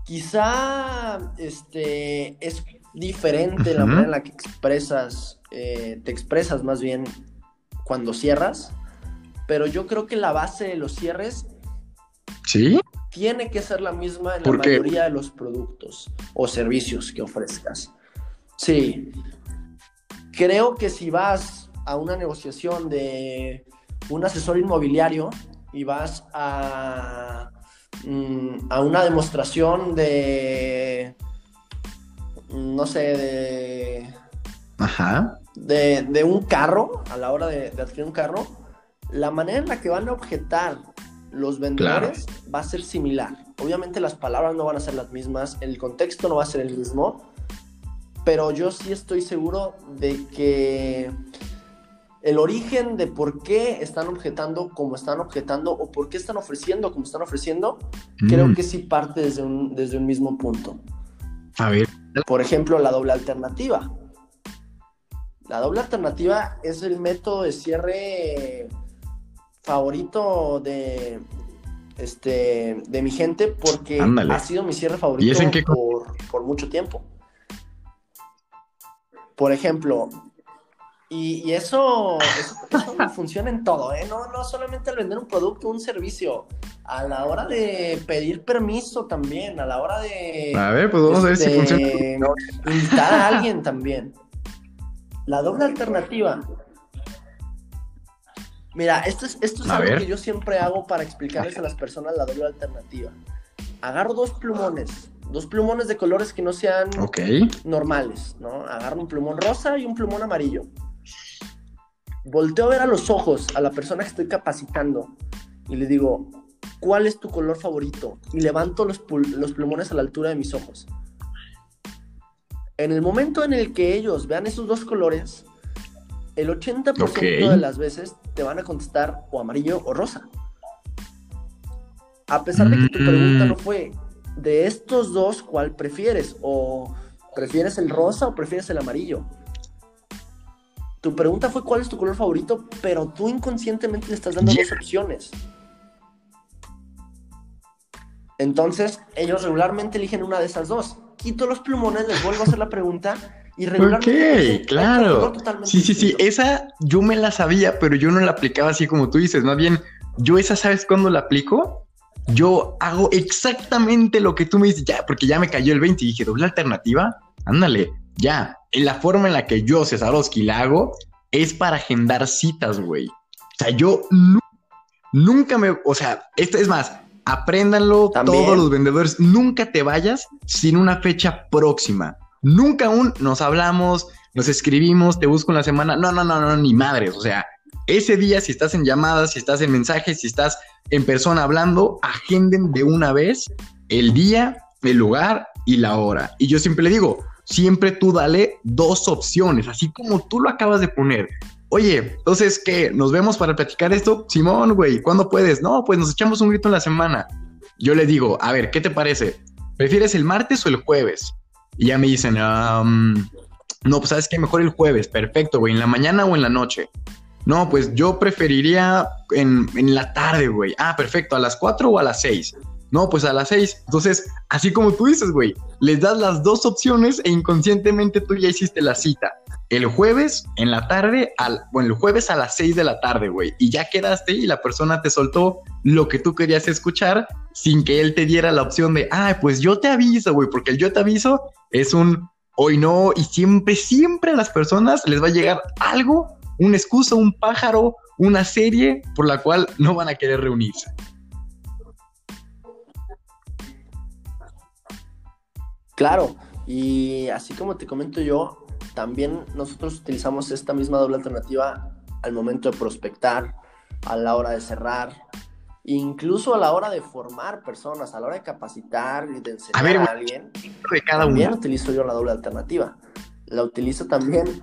B: Quizá este, es diferente la manera en la que expresas, eh, te expresas más bien cuando cierras, pero yo creo que la base de los cierres
A: ¿Sí?
B: tiene que ser la misma en la mayoría de los productos o servicios que ofrezcas. Sí, creo que si vas a una negociación de un asesor inmobiliario y vas a, mm, a una demostración de, no sé, de...
A: Ajá.
B: De, un carro, a la hora de, adquirir un carro, la manera en la que van a objetar los vendedores va a ser similar. Obviamente las palabras no van a ser las mismas, el contexto no va a ser el mismo, pero yo sí estoy seguro de que el origen de por qué están objetando como están objetando o por qué están ofreciendo como están ofreciendo, creo
A: Mm.
B: que sí parte desde un, desde un mismo punto.
A: A ver.
B: Por ejemplo, la doble alternativa. La doble alternativa es el método de cierre favorito de, este, de mi gente porque
A: Ándale.
B: ha sido mi cierre favorito
A: ¿Y ese en qué
B: por, por mucho tiempo. Por ejemplo, y, y eso, eso, [laughs] eso funciona en todo, ¿eh? No, no solamente al vender un producto, un servicio, a la hora de pedir permiso también, a la hora de
A: A ver, pues vamos a ver si
B: este,
A: funciona.
B: Invitar a alguien también. La doble alternativa. Mira, esto es, esto es
A: A
B: algo
A: ver.
B: que yo siempre hago para explicarles a las personas la doble alternativa. Agarro dos plumones, dos plumones de colores que no sean
A: Ok.
B: normales, ¿no? Agarro un plumón rosa y un plumón amarillo. Volteo a ver a los ojos a la persona que estoy capacitando y le digo, ¿cuál es tu color favorito? Y levanto los, los plumones a la altura de mis ojos. En el momento en el que ellos vean esos dos colores, el 80%
A: Ok.
B: de las veces te van a contestar o amarillo o rosa. A pesar de que tu
A: Mm.
B: pregunta no fue de estos dos, ¿cuál prefieres? O prefieres el rosa o prefieres el amarillo. Tu pregunta fue cuál es tu color favorito, pero tú inconscientemente le estás dando dos opciones. Entonces, ellos regularmente eligen una de esas dos. Quito los plumones, les vuelvo a hacer la pregunta y regularmente.
A: Ok, claro. Sí, sí, sí. Esa yo me la sabía, pero yo no la aplicaba así como tú dices. Más bien, yo esa, ¿sabes cuándo la aplico? Yo hago exactamente lo que tú me dices, ya, porque ya me cayó el 20 y dije, doble alternativa, ándale, ya. La forma en la que yo, Cesarowski, la hago es para agendar citas, güey. O sea, yo nu- nunca me, o sea, esto es más, apréndanlo
B: También.
A: todos los vendedores, nunca te vayas sin una fecha próxima. Nunca aún nos hablamos, nos escribimos, te busco en la semana. No, no, no, no, ni madres. O sea, ese día, si estás en llamadas, si estás en mensajes, si estás en persona hablando, agenden de una vez el día, el lugar y la hora. Y yo siempre le digo, siempre tú dale dos opciones, así como tú lo acabas de poner. Oye, entonces, ¿qué? ¿Nos vemos para platicar esto? Simón, güey, ¿cuándo puedes? No, pues nos echamos un grito en la semana. Yo le digo, a ver, ¿qué te parece? ¿Prefieres el martes o el jueves? Y ya me dicen, "Am, no, pues sabes que mejor el jueves, perfecto, güey, en la mañana o en la noche. No, pues yo preferiría en, en la tarde, güey. Ah, perfecto, a las 4 o a las 6. No, pues a las 6. Entonces, así como tú dices, güey, les das las dos opciones e inconscientemente tú ya hiciste la cita. El jueves en la tarde, al, bueno, el jueves a las 6 de la tarde, güey. Y ya quedaste y la persona te soltó lo que tú querías escuchar sin que él te diera la opción de, ah, pues yo te aviso, güey, porque el yo te aviso es un hoy no y siempre, siempre a las personas les va a llegar algo, una excusa, un pájaro, una serie por la cual no van a querer reunirse.
B: Claro, y así como te comento yo, también nosotros utilizamos esta misma doble alternativa al momento de prospectar, a la hora de cerrar, incluso a la hora de formar personas, a la hora de capacitar y de enseñar
A: A ver,
B: alguien.
A: De cada
B: también
A: uno.
B: utilizo yo la doble alternativa. La utilizo también,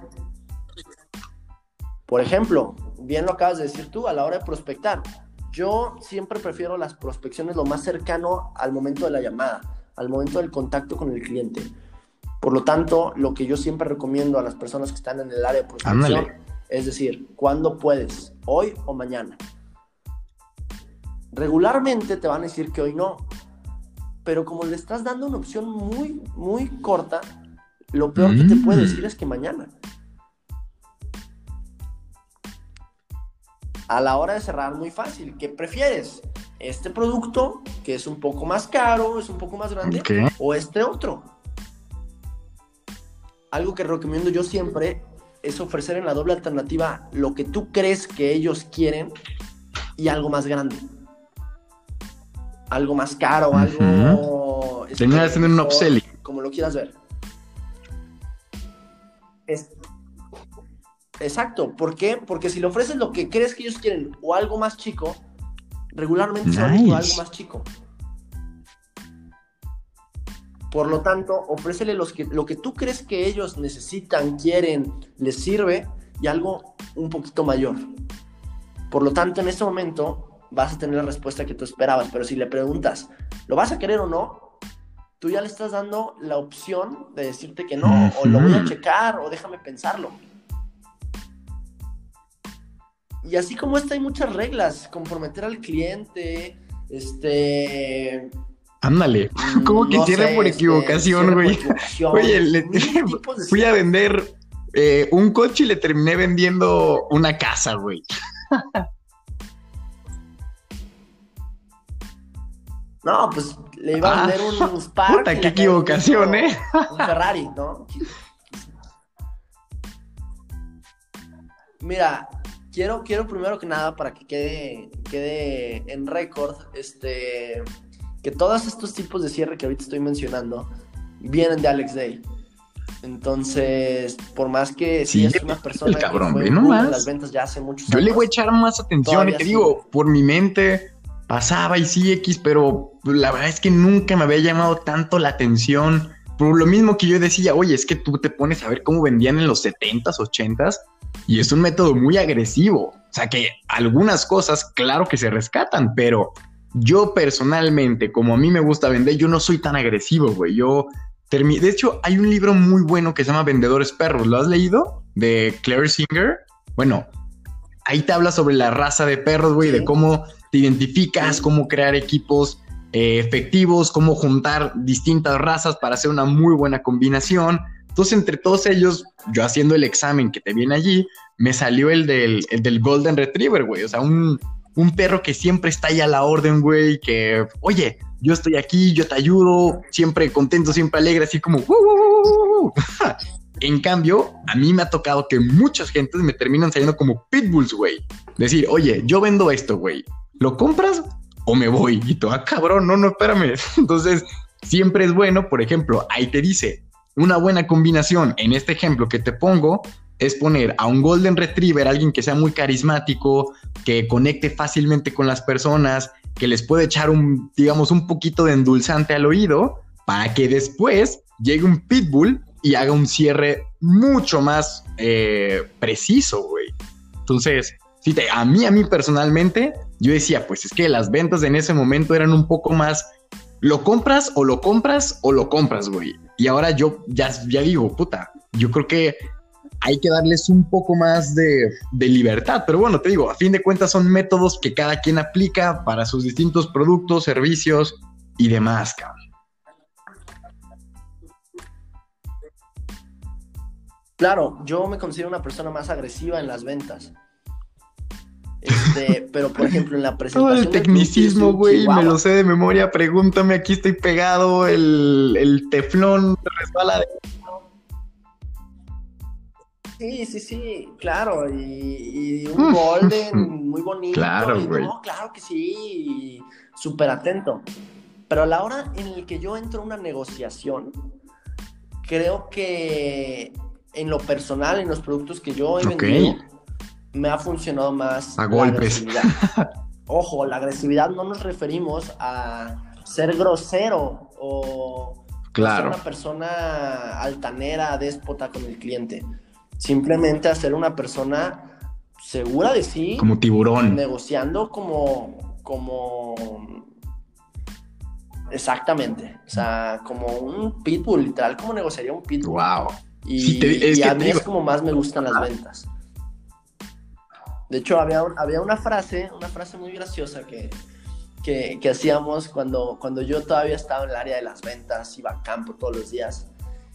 B: por ejemplo, bien lo acabas de decir tú, a la hora de prospectar. Yo siempre prefiero las prospecciones lo más cercano al momento de la llamada, al momento del contacto con el cliente. Por lo tanto, lo que yo siempre recomiendo a las personas que están en el área de prospección es decir, ¿cuándo puedes? ¿Hoy o mañana? Regularmente te van a decir que hoy no, pero como le estás dando una opción muy, muy corta, lo peor que te puede
A: Mm.
B: decir es que mañana. A la hora de cerrar, muy fácil. ¿Qué prefieres? ¿Este producto, que es un poco más caro, es un poco más grande, o este otro? Algo que recomiendo yo siempre es ofrecer en la doble alternativa lo que tú crees que ellos quieren y algo más grande. Algo más caro, algo...
A: Terminas haciendo un upselling.
B: Como lo quieras ver. Es- Exacto. ¿Por qué? Porque si le ofreces lo que crees que ellos quieren o algo más chico, regularmente se van a ir por
A: Nice.
B: algo más chico. Por lo tanto, ofrécele los que, lo que tú crees que ellos necesitan, quieren, les sirve y algo un poquito mayor. Por lo tanto, en ese momento vas a tener la respuesta que tú esperabas, pero si le preguntas, ¿lo vas a querer o no? Tú ya le estás dando la opción de decirte que no, o lo voy a checar, o déjame pensarlo. Y así como esta hay muchas reglas, comprometer al cliente, este...
A: Ándale, ¿cómo que cierre por este, equivocación, güey? Oye, le, fui a vender eh, un coche y le terminé vendiendo una casa, güey. [laughs]
B: No, pues le iba a vender un ah, Spark.
A: Puta, qué equivocación, ¿eh?
B: Un Ferrari, ¿no? [laughs] Mira, quiero, quiero primero que nada, para que quede, quede en récord, este, que todos estos tipos de cierre que ahorita estoy mencionando vienen de Alex Day. Entonces, por más que sí, es una persona
A: que fue no más.
B: las ventas ya hace muchos
A: años. Yo le voy a echar más atención y te digo, por mi mente pasaba y sí X, pero la verdad es que nunca me había llamado tanto la atención. Por lo mismo que yo decía, oye, es que tú te pones a ver cómo vendían en los 70s, 80s y es un método muy agresivo. O sea que algunas cosas, claro que se rescatan, pero yo personalmente, como a mí me gusta vender, yo no soy tan agresivo, güey. Yo de hecho, hay un libro muy bueno que se llama Vendedores Perros. ¿Lo has leído? De Claire Singer. Bueno, ahí te habla sobre la raza de perros, güey, de cómo te identificas, cómo crear equipos eh, efectivos, cómo juntar distintas razas para hacer una muy buena combinación. Entonces, entre todos ellos, yo haciendo el examen que te viene allí, me salió el del, el Golden Retriever, güey. O sea, un, un perro que siempre está ahí a la orden, güey, que, oye, yo estoy aquí, yo te ayudo, siempre contento, siempre alegre, así como... [laughs] en cambio, a mí me ha tocado que muchas gentes me terminan saliendo como pitbulls, güey. Decir, oye, yo vendo esto, güey. ¿Lo compras o me voy? Y tú, ah, cabrón, no, no, espérame. [laughs] Entonces, siempre es bueno, por ejemplo, ahí te dice, una buena combinación en este ejemplo que te pongo es poner a un Golden Retriever, alguien que sea muy carismático, que conecte fácilmente con las personas, que les puede echar un, digamos, un poquito de endulzante al oído, para que después llegue un pitbull y haga un cierre mucho más eh, preciso, güey. Entonces, sí, a mí, a mí personalmente, yo decía, pues es que las ventas en ese momento eran un poco más, lo compras o lo compras o lo compras, güey. Y ahora yo ya, ya digo, puta, yo creo que hay que darles un poco más de, libertad. Pero bueno, te digo, a fin de cuentas son métodos que cada quien aplica para sus distintos productos, servicios y demás, cabrón.
B: Claro, yo me considero una persona más agresiva en las ventas. Este, pero por ejemplo, en la presentación.
A: Todo el tecnicismo, güey, me lo sé de memoria. Pregúntame, aquí estoy pegado, el, el teflón resbala de
B: Sí, sí, sí, claro, y, un golden [laughs] muy bonito.
A: Claro, güey.
B: No, claro que sí, súper atento. Pero a la hora en la que yo entro a una negociación, creo que en lo personal, en los productos que yo he vendido, me ha funcionado más
A: a golpes. [laughs]
B: Ojo, la agresividad no nos referimos a ser grosero o
A: claro.
B: ser una persona altanera, déspota con el cliente simplemente hacer una persona segura de sí.
A: Como tiburón.
B: Negociando como, como, exactamente, o sea, como un pitbull, literal, como negociaría un pitbull.
A: Wow.
B: Y, a mí es como más me gustan las ventas. De hecho, había, había una frase, una frase muy graciosa que, que, hacíamos cuando, cuando yo todavía estaba en el área de las ventas, iba a campo todos los días.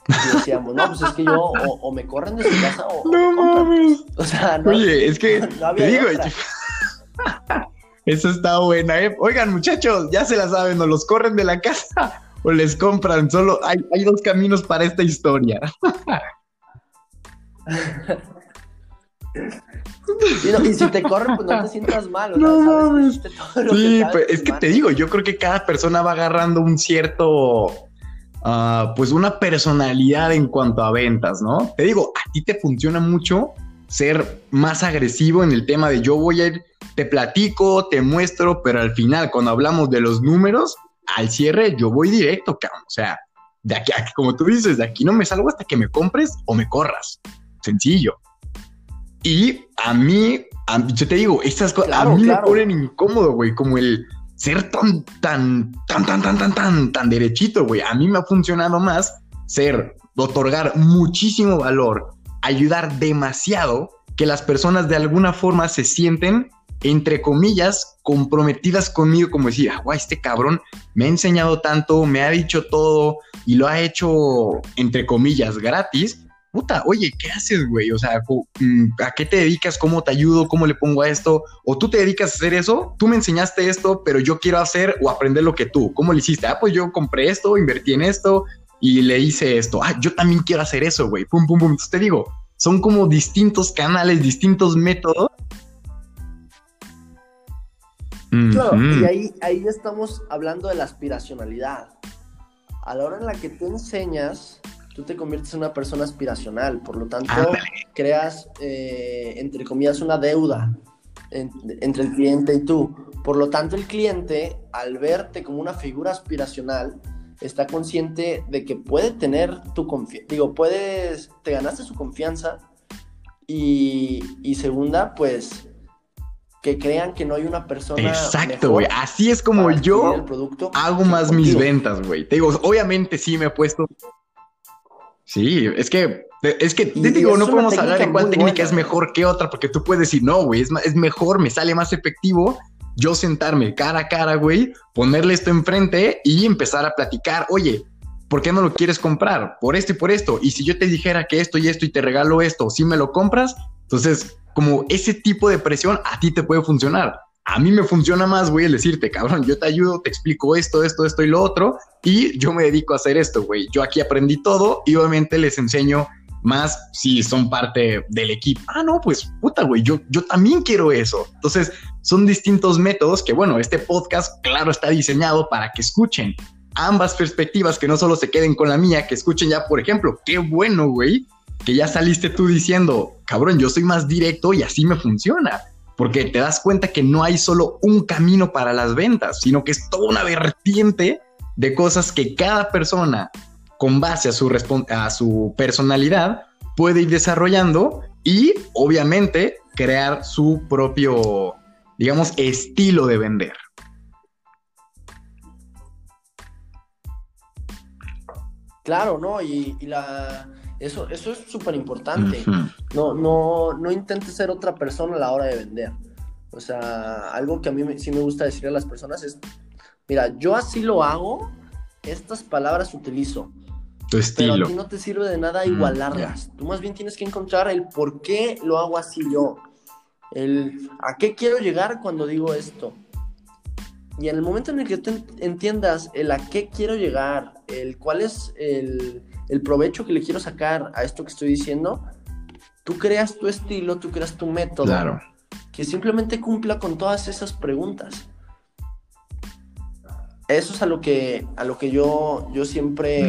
B: Y decíamos, no, pues es que yo o, me corren de su casa o.
A: No mames. O sea, no, Oye, es que [laughs] te digo, [laughs] eso está buena, ¿eh? Oigan, muchachos, ya se la saben, o los corren de la casa [laughs] o les compran. Solo hay, hay dos caminos para esta historia.
B: Y, si te corren, pues no te sientas mal.
A: no mames. Sí, pues, es que te digo, yo creo que cada persona va agarrando un cierto Ah, pues una personalidad en cuanto a ventas, ¿no? Te digo, a ti te funciona mucho ser más agresivo en el tema de yo voy a ir, te platico, te muestro, pero al final cuando hablamos de los números, al cierre yo voy directo, cabrón. O sea, de aquí, como tú dices, de aquí no me salgo hasta que me compres o me corras. Sencillo. Y a mí, yo te digo, estas cosas a mí me ponen incómodo, güey, como el ser tan, tan, tan, tan, tan, tan, tan, tan derechito, güey. A mí me ha funcionado más ser, otorgar muchísimo valor, ayudar demasiado, que las personas de alguna forma se sienten, entre comillas, comprometidas conmigo, como decir, ah, guay, este cabrón me ha enseñado tanto, me ha dicho todo y lo ha hecho, entre comillas, gratis puta, oye, ¿qué haces, güey? O sea, mm, ¿a qué te dedicas? ¿Cómo te ayudo? ¿Cómo le pongo a esto? O tú te dedicas a hacer eso, tú me enseñaste esto, pero yo quiero hacer o aprender lo que tú. ¿Cómo le hiciste? Ah, pues yo compré esto, invertí en esto y le hice esto. Ah, yo también quiero hacer eso, güey. Pum, pum, pum. Entonces te digo, son como distintos canales, distintos métodos.
B: Claro, y ahí, ahí estamos hablando de la aspiracionalidad. A la hora en la que tú enseñas, tú te conviertes en una persona aspiracional, por lo tanto, creas, eh, entre comillas, una deuda entre el cliente y tú. Por lo tanto, el cliente, al verte como una figura aspiracional, está consciente de que puede tener tu confianza, digo, puedes, te ganaste su confianza y, y segunda, pues que crean que no hay una persona.
A: Exacto, güey. Así es como yo hago más mis ventas, güey. Te digo, obviamente sí me he puesto Sí, es que, es que, te digo, no podemos hablar de cuál técnica es mejor que otra, porque tú puedes decir, no, güey, es, es mejor, me sale más efectivo yo sentarme cara a cara, güey, ponerle esto enfrente y empezar a platicar, oye, ¿por qué no lo quieres comprar? Por esto y por esto. Y si yo te dijera que esto y esto y te regalo esto, si me lo compras, entonces, como ese tipo de presión a ti te puede funcionar. A mí me funciona más, güey, el decirte, cabrón, yo te ayudo, te explico esto, esto, esto y lo otro, y yo me dedico a hacer esto, güey. Yo aquí aprendí todo y obviamente les enseño más si son parte del equipo. Ah, no, pues puta, güey, yo, yo también quiero eso. Entonces, son distintos métodos que, bueno, este podcast, claro, está diseñado para que escuchen ambas perspectivas, que no solo se queden con la mía, que escuchen ya, por ejemplo, qué bueno, güey, que ya saliste tú diciendo, cabrón, yo soy más directo y así me funciona porque te das cuenta que no hay solo un camino para las ventas, sino que es toda una vertiente de cosas que cada persona, con base a su, a su personalidad, puede ir desarrollando y obviamente crear su propio, digamos, estilo de vender.
B: Claro, ¿no? Y, la, eso, eso es súper importante. no, no, no intentes ser otra persona a la hora de vender. O sea, algo que a mí sí me gusta decirle a las personas es, mira, yo así lo hago, estas palabras utilizo.
A: Tu estilo.
B: Pero a ti no te sirve de nada igualarlas. Tú más bien tienes que encontrar el por qué lo hago así yo. El a qué quiero llegar cuando digo esto. Y en el momento en el que tú entiendas el a qué quiero llegar, el cuál es el, el provecho que le quiero sacar a esto que estoy diciendo, tú creas tu estilo, tú creas tu método.
A: Claro.
B: Que simplemente cumpla con todas esas preguntas. Eso es a lo que, a lo que yo, yo siempre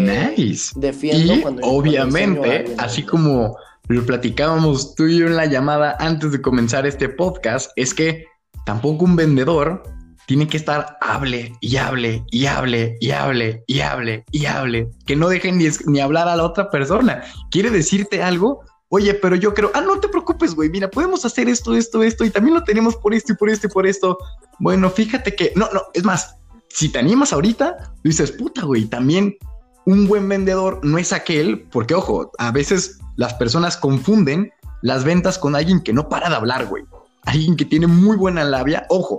B: defiendo.
A: Y cuando, obviamente, así como lo platicábamos tú y yo en la llamada antes de comenzar este podcast, es que tampoco un vendedor tiene que estar hable y hable y hable y hable y hable y hable, que no dejen ni, ni hablar a la otra persona. Quiere decirte algo, oye, pero yo creo, ah, no te preocupes, güey, mira, podemos hacer esto, esto, esto, y también lo tenemos por esto y por esto y por esto. Bueno, fíjate que, no, no, es más, si te animas ahorita, dices, puta, güey, también un buen vendedor no es aquel, porque ojo, a veces las personas confunden las ventas con alguien que no para de hablar, güey. Alguien que tiene muy buena labia, ojo,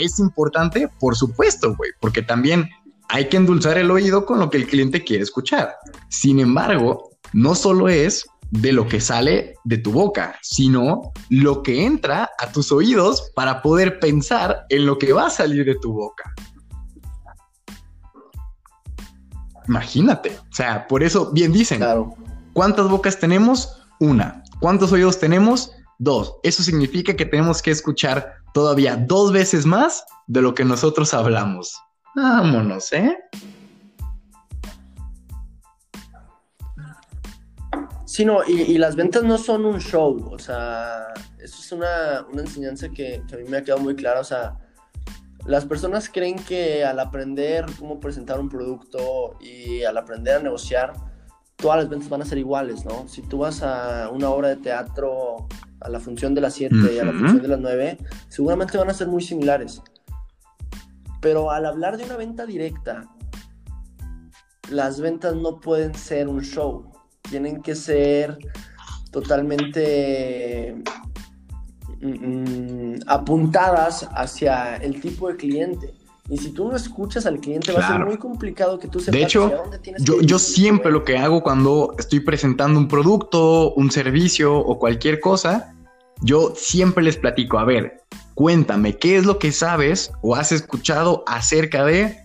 A: es importante, por supuesto, güey, porque también hay que endulzar el oído con lo que el cliente quiere escuchar. Sin embargo, no solo es de lo que sale de tu boca, sino lo que entra a tus oídos para poder pensar en lo que va a salir de tu boca. Imagínate, o sea, por eso bien dicen, ¿cuántas bocas tenemos? Una. ¿Cuántos oídos tenemos? Dos. Eso significa que tenemos que escuchar todavía dos veces más de lo que nosotros hablamos. Vámonos, ¿eh?
B: Sí, no, y, las ventas no son un show, o sea, eso es una, enseñanza que, a mí me ha quedado muy clara, o sea, Las personas creen que al aprender cómo presentar un producto y al aprender a negociar, todas las ventas van a ser iguales, ¿no? Si tú vas a una obra de teatro a la función de las 7 y a la función de las 9, seguramente van a ser muy similares. Pero al hablar de una venta directa, las ventas no pueden ser un show, tienen que ser totalmente mm, apuntadas hacia el tipo de cliente. Y si tú no escuchas al cliente, va a ser muy complicado que tú sepas
A: de hecho, dónde tienes yo, yo siempre lo que hago cuando estoy presentando un producto, un servicio o cualquier cosa, yo siempre les platico, a ver, cuéntame, ¿qué es lo que sabes o has escuchado acerca de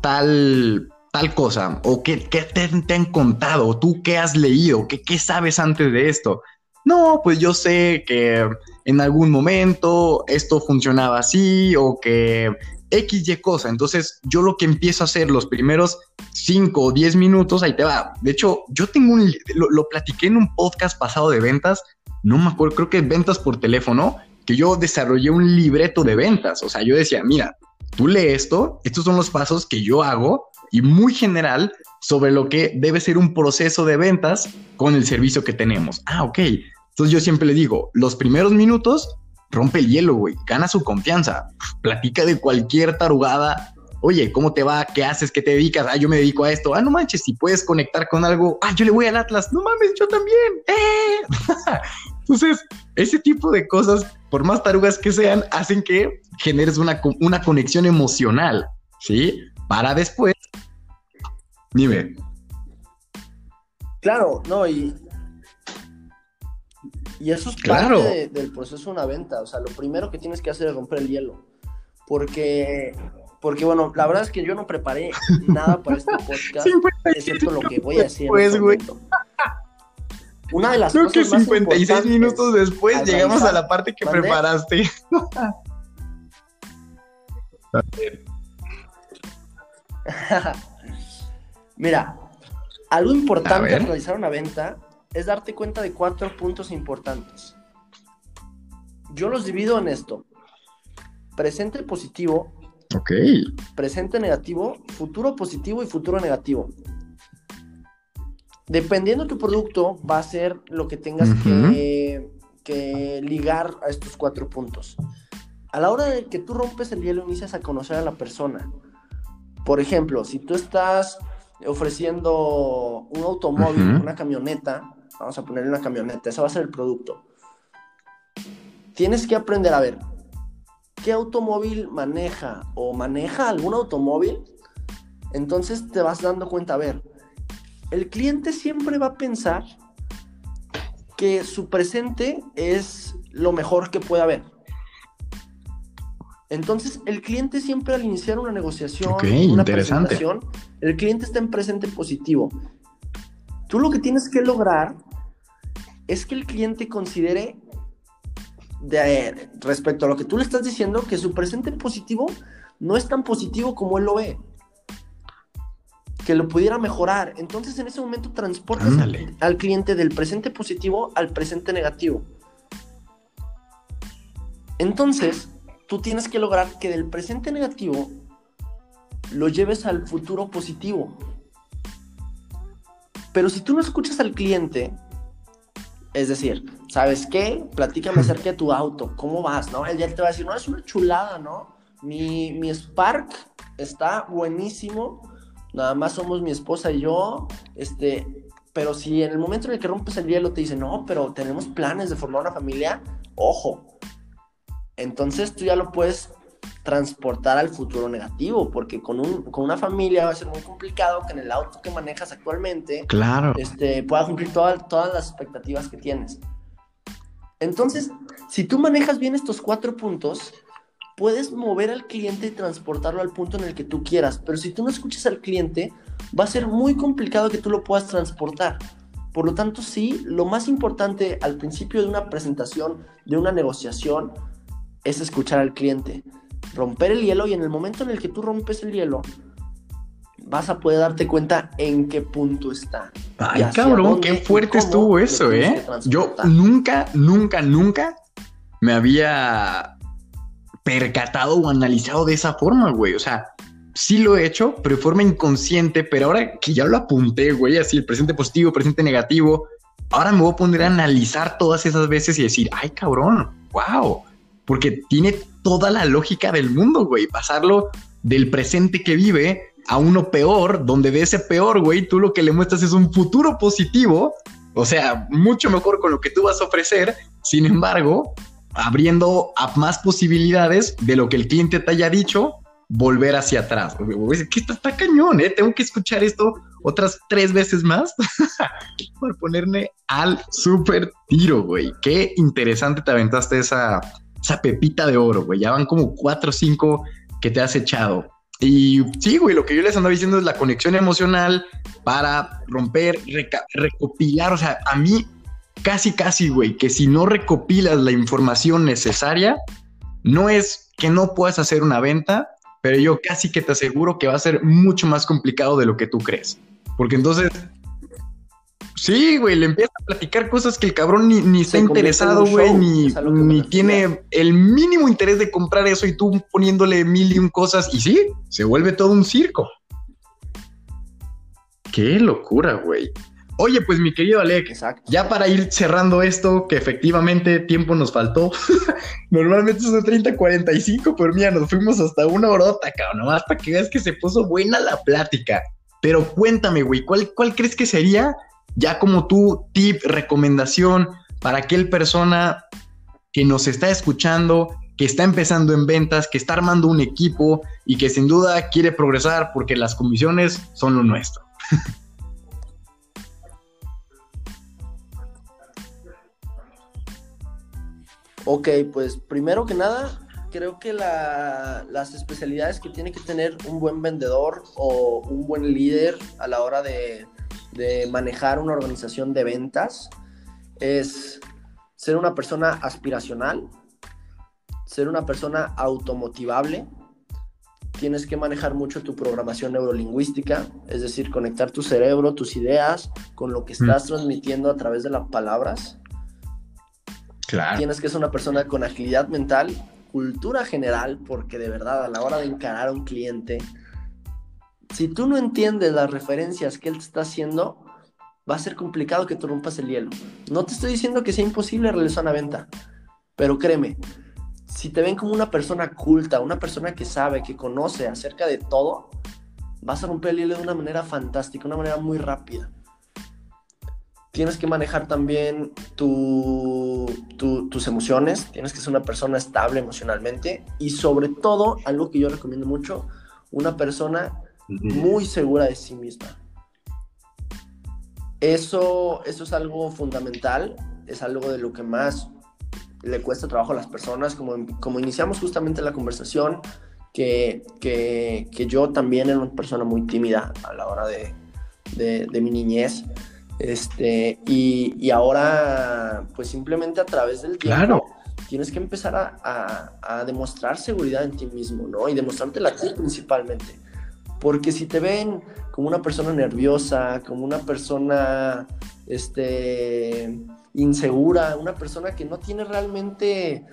A: tal, tal cosa? ¿O qué, qué te, han contado? ¿O tú qué has leído? ¿Qué, ¿Qué sabes antes de esto? No, pues yo sé que en algún momento esto funcionaba así o que X, Y cosa. Entonces, yo lo que empiezo a hacer los primeros 5 o 10 minutos, ahí te va. De hecho, yo tengo un, lo, lo, platiqué en un podcast pasado de ventas, no me acuerdo, creo que ventas por teléfono, que yo desarrollé un libreto de ventas. O sea, yo decía, mira, tú lee esto, estos son los pasos que yo hago y muy general sobre lo que debe ser un proceso de ventas con el servicio que tenemos. Ah, ok. Entonces yo siempre le digo, los primeros minutos rompe el hielo, güey, gana su confianza, platica de cualquier tarugada. Oye, ¿cómo te va? ¿Qué haces? ¿Qué te dedicas? Ah, yo me dedico a esto. Ah, no manches, si puedes conectar con algo. Ah, yo le voy al Atlas. No mames, yo también. [laughs] ¡Eh! Entonces, ese tipo de cosas, por más tarugas que sean, hacen que generes una, una conexión emocional, ¿sí? Para después. Dime.
B: Claro, no, y y eso es parte del proceso de una venta. O sea, lo primero que tienes que hacer es romper el hielo. Porque, porque bueno, la verdad es que yo no preparé [laughs] nada para este podcast, excepto lo que voy a decir. Pues, güey.
A: Una de las Creo cosas que 56 minutos después llegamos a la parte que preparaste. [laughs]
B: Mira, algo importante al realizar una venta es darte cuenta de cuatro puntos importantes. Yo los divido en esto. Presente positivo.
A: Ok.
B: Presente negativo, futuro positivo y futuro negativo. Dependiendo de tu producto, va a ser lo que tengas que, que ligar a estos cuatro puntos. A la hora de que tú rompes el hielo, inicias a conocer a la persona. Por ejemplo, si tú estás ofreciendo un automóvil, una camioneta, Vamos a ponerle una camioneta, ese va a ser el producto. Tienes que aprender a ver qué automóvil maneja o maneja algún automóvil. Entonces te vas dando cuenta, a ver, el cliente siempre va a pensar que su presente es lo mejor que puede haber. Entonces, el cliente siempre al iniciar una negociación, una presentación, el cliente está en presente positivo. Tú lo que tienes que lograr es que el cliente considere de, respecto a lo que tú le estás diciendo que su presente positivo no es tan positivo como él lo ve. Que lo pudiera mejorar. Entonces en ese momento transportas al, cliente del presente positivo al presente negativo. Entonces, tú tienes que lograr que del presente negativo lo lleves al futuro positivo. Pero si tú no escuchas al cliente, es decir, ¿sabes qué? Platícame [laughs] acerca de tu auto, ¿cómo vas? ¿No? Él ya te va a decir, no, es una chulada, ¿no? Mi, mi Spark está buenísimo, nada más somos mi esposa y yo, este, pero si en el momento en el que rompes el hielo te dice, no, pero tenemos planes de formar una familia, ojo. Entonces tú ya lo puedes transportar al futuro negativo, porque con, un, con una familia va a ser muy complicado que en el auto que manejas actualmente
A: claro.
B: este, pueda cumplir todas las expectativas que tienes. Entonces, si tú manejas bien estos cuatro puntos, puedes mover al cliente y transportarlo al punto en el que tú quieras, pero si tú no escuchas al cliente, va a ser muy complicado que tú lo puedas transportar. Por lo tanto, sí, lo más importante al principio de una presentación, de una negociación, es escuchar al cliente romper el hielo y en el momento en el que tú rompes el hielo, vas a poder darte cuenta en qué punto está.
A: Ay, cabrón, qué fuerte estuvo eso, ¿eh? Yo nunca, nunca, nunca me había percatado o analizado de esa forma, güey. O sea, sí lo he hecho, pero de forma inconsciente, pero ahora que ya lo apunté, güey, así el presente positivo, presente negativo, ahora me voy a poner a analizar todas esas veces y decir, ay, cabrón, wow, porque tiene toda la lógica del mundo, güey, pasarlo del presente que vive a uno peor, donde de ese peor, güey, tú lo que le muestras es un futuro positivo, o sea, mucho mejor con lo que tú vas a ofrecer, sin embargo, abriendo a más posibilidades de lo que el cliente te haya dicho, volver hacia atrás. Que está, cañón, ¿eh? Tengo que escuchar esto otras tres veces más [laughs] por ponerme al super tiro, güey. Qué interesante te aventaste esa, esa pepita de oro, güey. Ya van como cuatro o cinco que te has echado. Y sí, güey, lo que yo les ando diciendo es la conexión emocional para romper, recopilar. O sea, a mí casi, casi, güey, que si no recopilas la información necesaria, no es que no puedas hacer una venta, pero yo casi que te aseguro que va a ser mucho más complicado de lo que tú crees. Porque entonces, sí, güey, le empieza a platicar cosas que el cabrón ni, está interesado, güey, ni, ni tiene el mínimo interés de comprar eso y tú poniéndole mil y un cosas. Y sí, se vuelve todo un circo. Qué locura, güey. Oye, pues mi querido Alec, ya para ir cerrando esto, que efectivamente tiempo nos faltó. [laughs] Normalmente son 30, 45, pero mira, nos fuimos hasta una horota, cabrón, nomás para que veas que se puso buena la plática. Pero cuéntame, güey, ¿cuál, ¿cuál crees que sería ya como tu tip, recomendación para aquel persona que nos está escuchando, que está empezando en ventas, que está armando un equipo y que sin duda quiere progresar porque las comisiones son lo nuestro?
B: ok, pues primero que nada, creo que las especialidades que tiene que tener un buen vendedor o un buen líder a la hora de, manejar una organización de ventas es ser una persona aspiracional, ser una persona automotivable, tienes que manejar mucho tu programación neurolingüística, es decir, conectar tu cerebro, tus ideas con lo que estás transmitiendo a través de las palabras. Claro. Tienes que ser una persona con agilidad mental cultura general, porque de verdad a la hora de encarar a un cliente, si tú no entiendes las referencias que él te está haciendo, va a ser complicado que tú rompas el hielo. No te estoy diciendo que sea imposible realizar una venta, pero créeme, si te ven como una persona culta, una persona que sabe, que conoce acerca de todo, vas a romper el hielo de una manera fantástica, una manera muy rápida tienes que manejar también tus emociones, tienes que ser una persona estable emocionalmente y sobre todo, algo que yo recomiendo mucho, una persona muy segura de sí misma. Eso, eso es algo fundamental, es algo de lo que más le cuesta trabajo a las personas, como, como iniciamos justamente la conversación, que, yo también era una persona muy tímida a la hora de, de mi niñez. Este, y, ahora, pues simplemente a través del tiempo, tienes que empezar a, demostrar seguridad en ti mismo, ¿no? Y demostrártela a ti principalmente. Porque si te ven como una persona nerviosa, como una persona, este, insegura, una persona que no tiene realmente,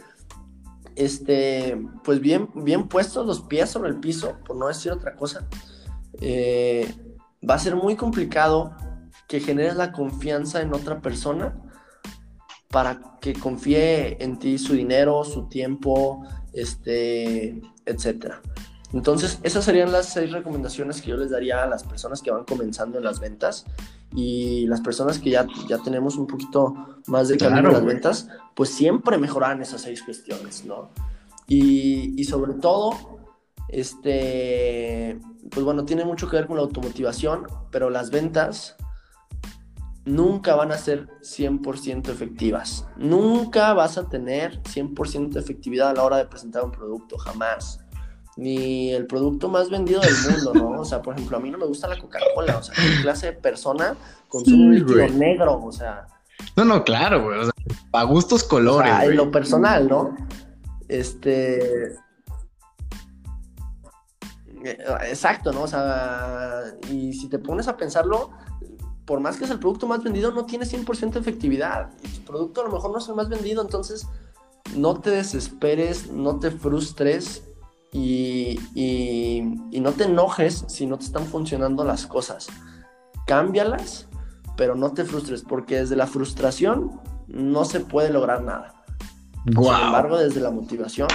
B: este, pues bien, bien puestos los pies sobre el piso, por no decir otra cosa, eh, va a ser muy complicado que generes la confianza en otra persona para que confíe en ti su dinero, su tiempo, este, etcétera. Entonces, esas serían las seis recomendaciones que yo les daría a las personas que van comenzando en las ventas y las personas que ya, ya tenemos un poquito más de camino en las ventas, pues siempre mejoran esas seis cuestiones, ¿no? Y, y sobre todo, este, pues bueno, tiene mucho que ver con la automotivación, pero las ventas nunca van a ser 100% efectivas. Nunca vas a tener 100% de efectividad a la hora de presentar un producto, jamás. Ni el producto más vendido del mundo, ¿no? O sea, por ejemplo, a mí no me gusta la Coca-Cola, o sea, ¿qué clase de persona consume un líquido negro? O sea...
A: No, no, claro, güey, o sea, a gustos colores.
B: O sea, en lo personal, ¿no? Este... Exacto, ¿no? O sea, y si te pones a pensarlo, por más que es el producto más vendido, no tiene 100% de efectividad. Y tu producto a lo mejor no es el más vendido, entonces no te desesperes, no te frustres y, no te enojes si no te están funcionando las cosas. Cámbialas, pero no te frustres, porque desde la frustración no se puede lograr nada. Sin embargo, desde la motivación,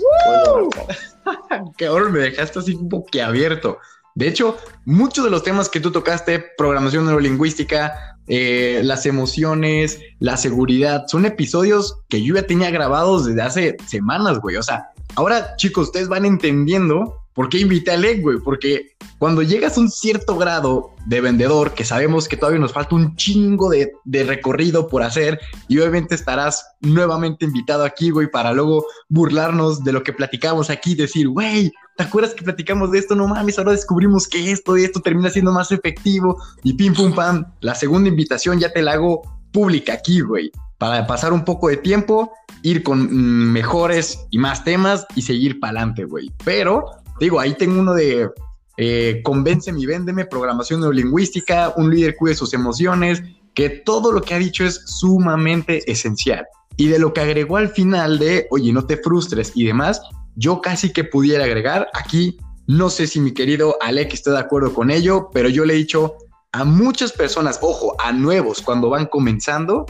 B: [laughs]
A: que ahora me dejaste así un poco abierto. De hecho, muchos de los temas que tú tocaste, programación neurolingüística, eh, las emociones, la seguridad, son episodios que yo ya tenía grabados desde hace semanas, güey. O sea, ahora, chicos, ustedes van entendiendo por qué invité a Alec, güey. Porque cuando llegas a un cierto grado de vendedor, que sabemos que todavía nos falta un chingo de, de recorrido por hacer, y obviamente estarás nuevamente invitado aquí, güey, para luego burlarnos de lo que platicamos aquí, decir, güey, ¿te acuerdas que platicamos de esto? No mames, ahora descubrimos que esto y esto termina siendo más efectivo, y pim pum pam. La segunda invitación ya te la hago pública aquí, güey, para pasar un poco de tiempo, ir con mejores y más temas y seguir para adelante, güey. Pero, digo, ahí tengo uno de eh, convénceme y véndeme, programación neurolingüística, un líder cuide sus emociones, que todo lo que ha dicho es sumamente esencial. Y de lo que agregó al final de, oye, no te frustres y demás, yo casi que pudiera agregar aquí, no sé si mi querido Alec esté de acuerdo con ello, pero yo le he dicho a muchas personas, ojo, a nuevos cuando van comenzando,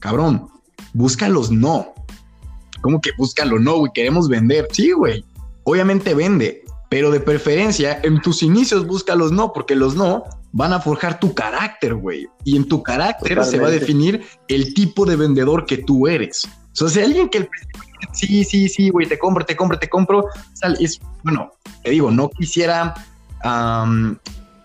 A: cabrón, búscalos no. ¿Cómo que búscalo no, güey? Queremos vender. Sí, güey. Obviamente vende, pero de preferencia, en tus inicios busca los no, porque los no van a forjar tu carácter, güey. Y en tu carácter se va a definir el tipo de vendedor que tú eres. O sea, si alguien que el sí, sí, sí, güey, te compro, te compro, te compro, es, bueno, te digo, no quisiera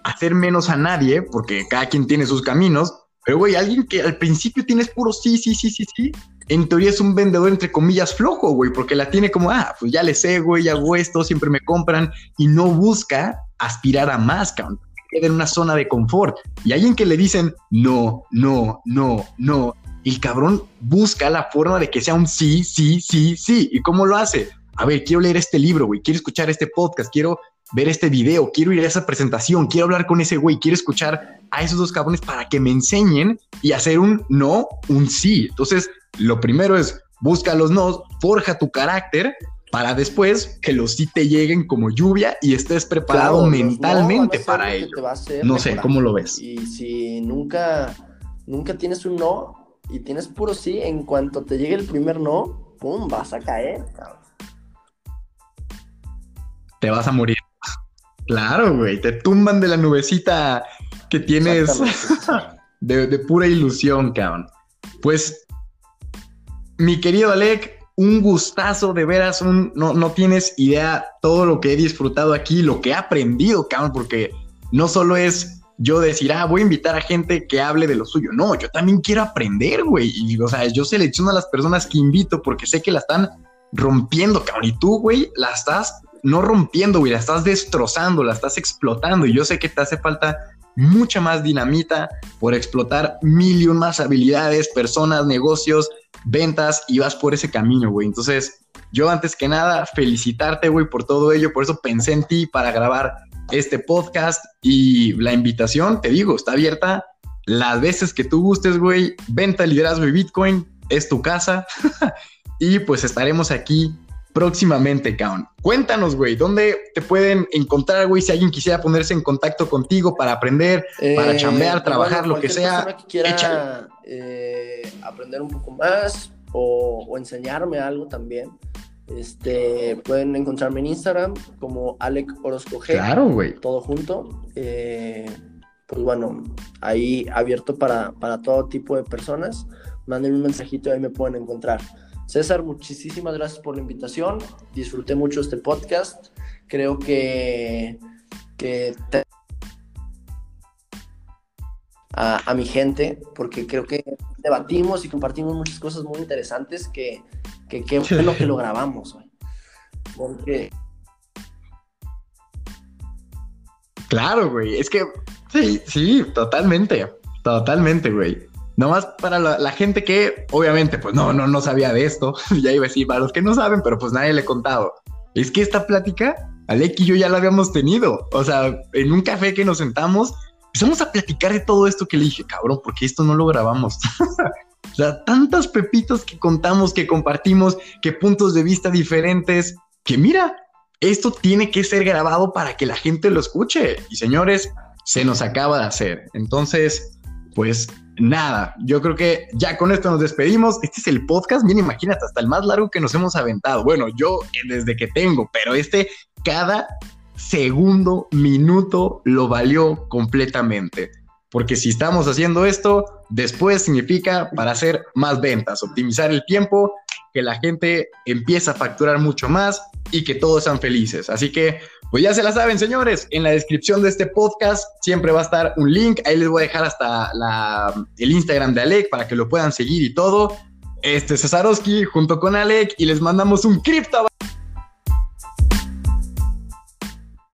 A: hacer menos a nadie, porque cada quien tiene sus caminos, pero, güey, alguien que al principio tienes puro sí, sí, sí, sí, sí, en teoría es un vendedor entre comillas flojo, güey, porque la tiene como, ah, pues ya le sé, güey, hago esto, siempre me compran y no busca aspirar a más, cabrón. Queda en una zona de confort. Y alguien que le dicen, no, no, no, no, el cabrón busca la forma de que sea un sí, sí, sí, sí. ¿Y cómo lo hace? A ver, quiero leer este libro, güey, quiero escuchar este podcast, quiero ver este video, quiero ir a esa presentación, quiero hablar con ese güey, quiero escuchar a esos dos cabrones para que me enseñen y hacer un no, un sí. Entonces, lo primero es busca los no, forja tu carácter para después que los sí te lleguen como lluvia y estés preparado mentalmente para ello. No sé, ¿cómo lo ves?
B: Y si nunca, nunca tienes un no y tienes puro sí, en cuanto te llegue el primer no, ¡pum! vas a caer,
A: Te vas a morir. Claro, güey, te tumban de la nubecita que tienes [laughs] de, de pura ilusión, cabrón. Pues mi querido Alec, un gustazo, de veras, un, no, no tienes idea todo lo que he disfrutado aquí, lo que he aprendido, cabrón, porque no solo es yo decir, ah, voy a invitar a gente que hable de lo suyo. No, yo también quiero aprender, güey. Y, o sea, yo selecciono a las personas que invito porque sé que la están rompiendo, cabrón. Y tú, güey, la estás no rompiendo, güey, la estás destrozando, la estás explotando. Y yo sé que te hace falta mucha más dinamita por explotar mil y más habilidades, personas, negocios, ventas y vas por ese camino, güey. Entonces, yo antes que nada, felicitarte, güey, por todo ello. Por eso pensé en ti para grabar este podcast y la invitación, te digo, está abierta las veces que tú gustes, güey. Venta, liderazgo y Bitcoin es tu casa. [laughs] y pues estaremos aquí próximamente, Kaun. Cuéntanos, güey, ¿dónde te pueden encontrar, güey? Si alguien quisiera ponerse en contacto contigo para aprender, para eh, chambear, trabajar, lo que sea.
B: Que quiera eh, aprender un poco más o, enseñarme algo también. Este, pueden encontrarme en Instagram como Alec Orozco G.
A: Claro, güey.
B: Todo junto. Eh, pues bueno, ahí abierto para, para todo tipo de personas. Manden un mensajito y ahí me pueden encontrar. César, muchísimas gracias por la invitación. Disfruté mucho este podcast. Creo que, a, mi gente, porque creo que debatimos y compartimos muchas cosas muy interesantes que, que qué bueno que lo grabamos. Porque...
A: Claro, güey. Es que sí, sí, totalmente. Totalmente, güey. Nomás para la, gente que obviamente pues no, no, no sabía de esto, [laughs] ya iba a decir para los que no saben, pero pues nadie le he contado. Es que esta plática, Alec y yo ya la habíamos tenido. O sea, en un café que nos sentamos, empezamos a platicar de todo esto que le dije, cabrón, porque esto no lo grabamos. [laughs] O sea, tantas pepitas que contamos, que compartimos, que puntos de vista diferentes, que mira, esto tiene que ser grabado para que la gente lo escuche. Y señores, se nos acaba de hacer. Entonces, pues nada, yo creo que ya con esto nos despedimos. Este es el podcast, bien imagínate, hasta el más largo que nos hemos aventado. Bueno, yo desde que tengo, pero este cada segundo, minuto lo valió completamente. Porque si estamos haciendo esto, después significa para hacer más ventas, optimizar el tiempo, que la gente empieza a facturar mucho más y que todos sean felices. Así que, pues ya se la saben, señores, en la descripción de este podcast siempre va a estar un link. Ahí les voy a dejar hasta el Instagram de Alec para que lo puedan seguir y todo. Este es Cesarowski junto con Alec y les mandamos un cripto.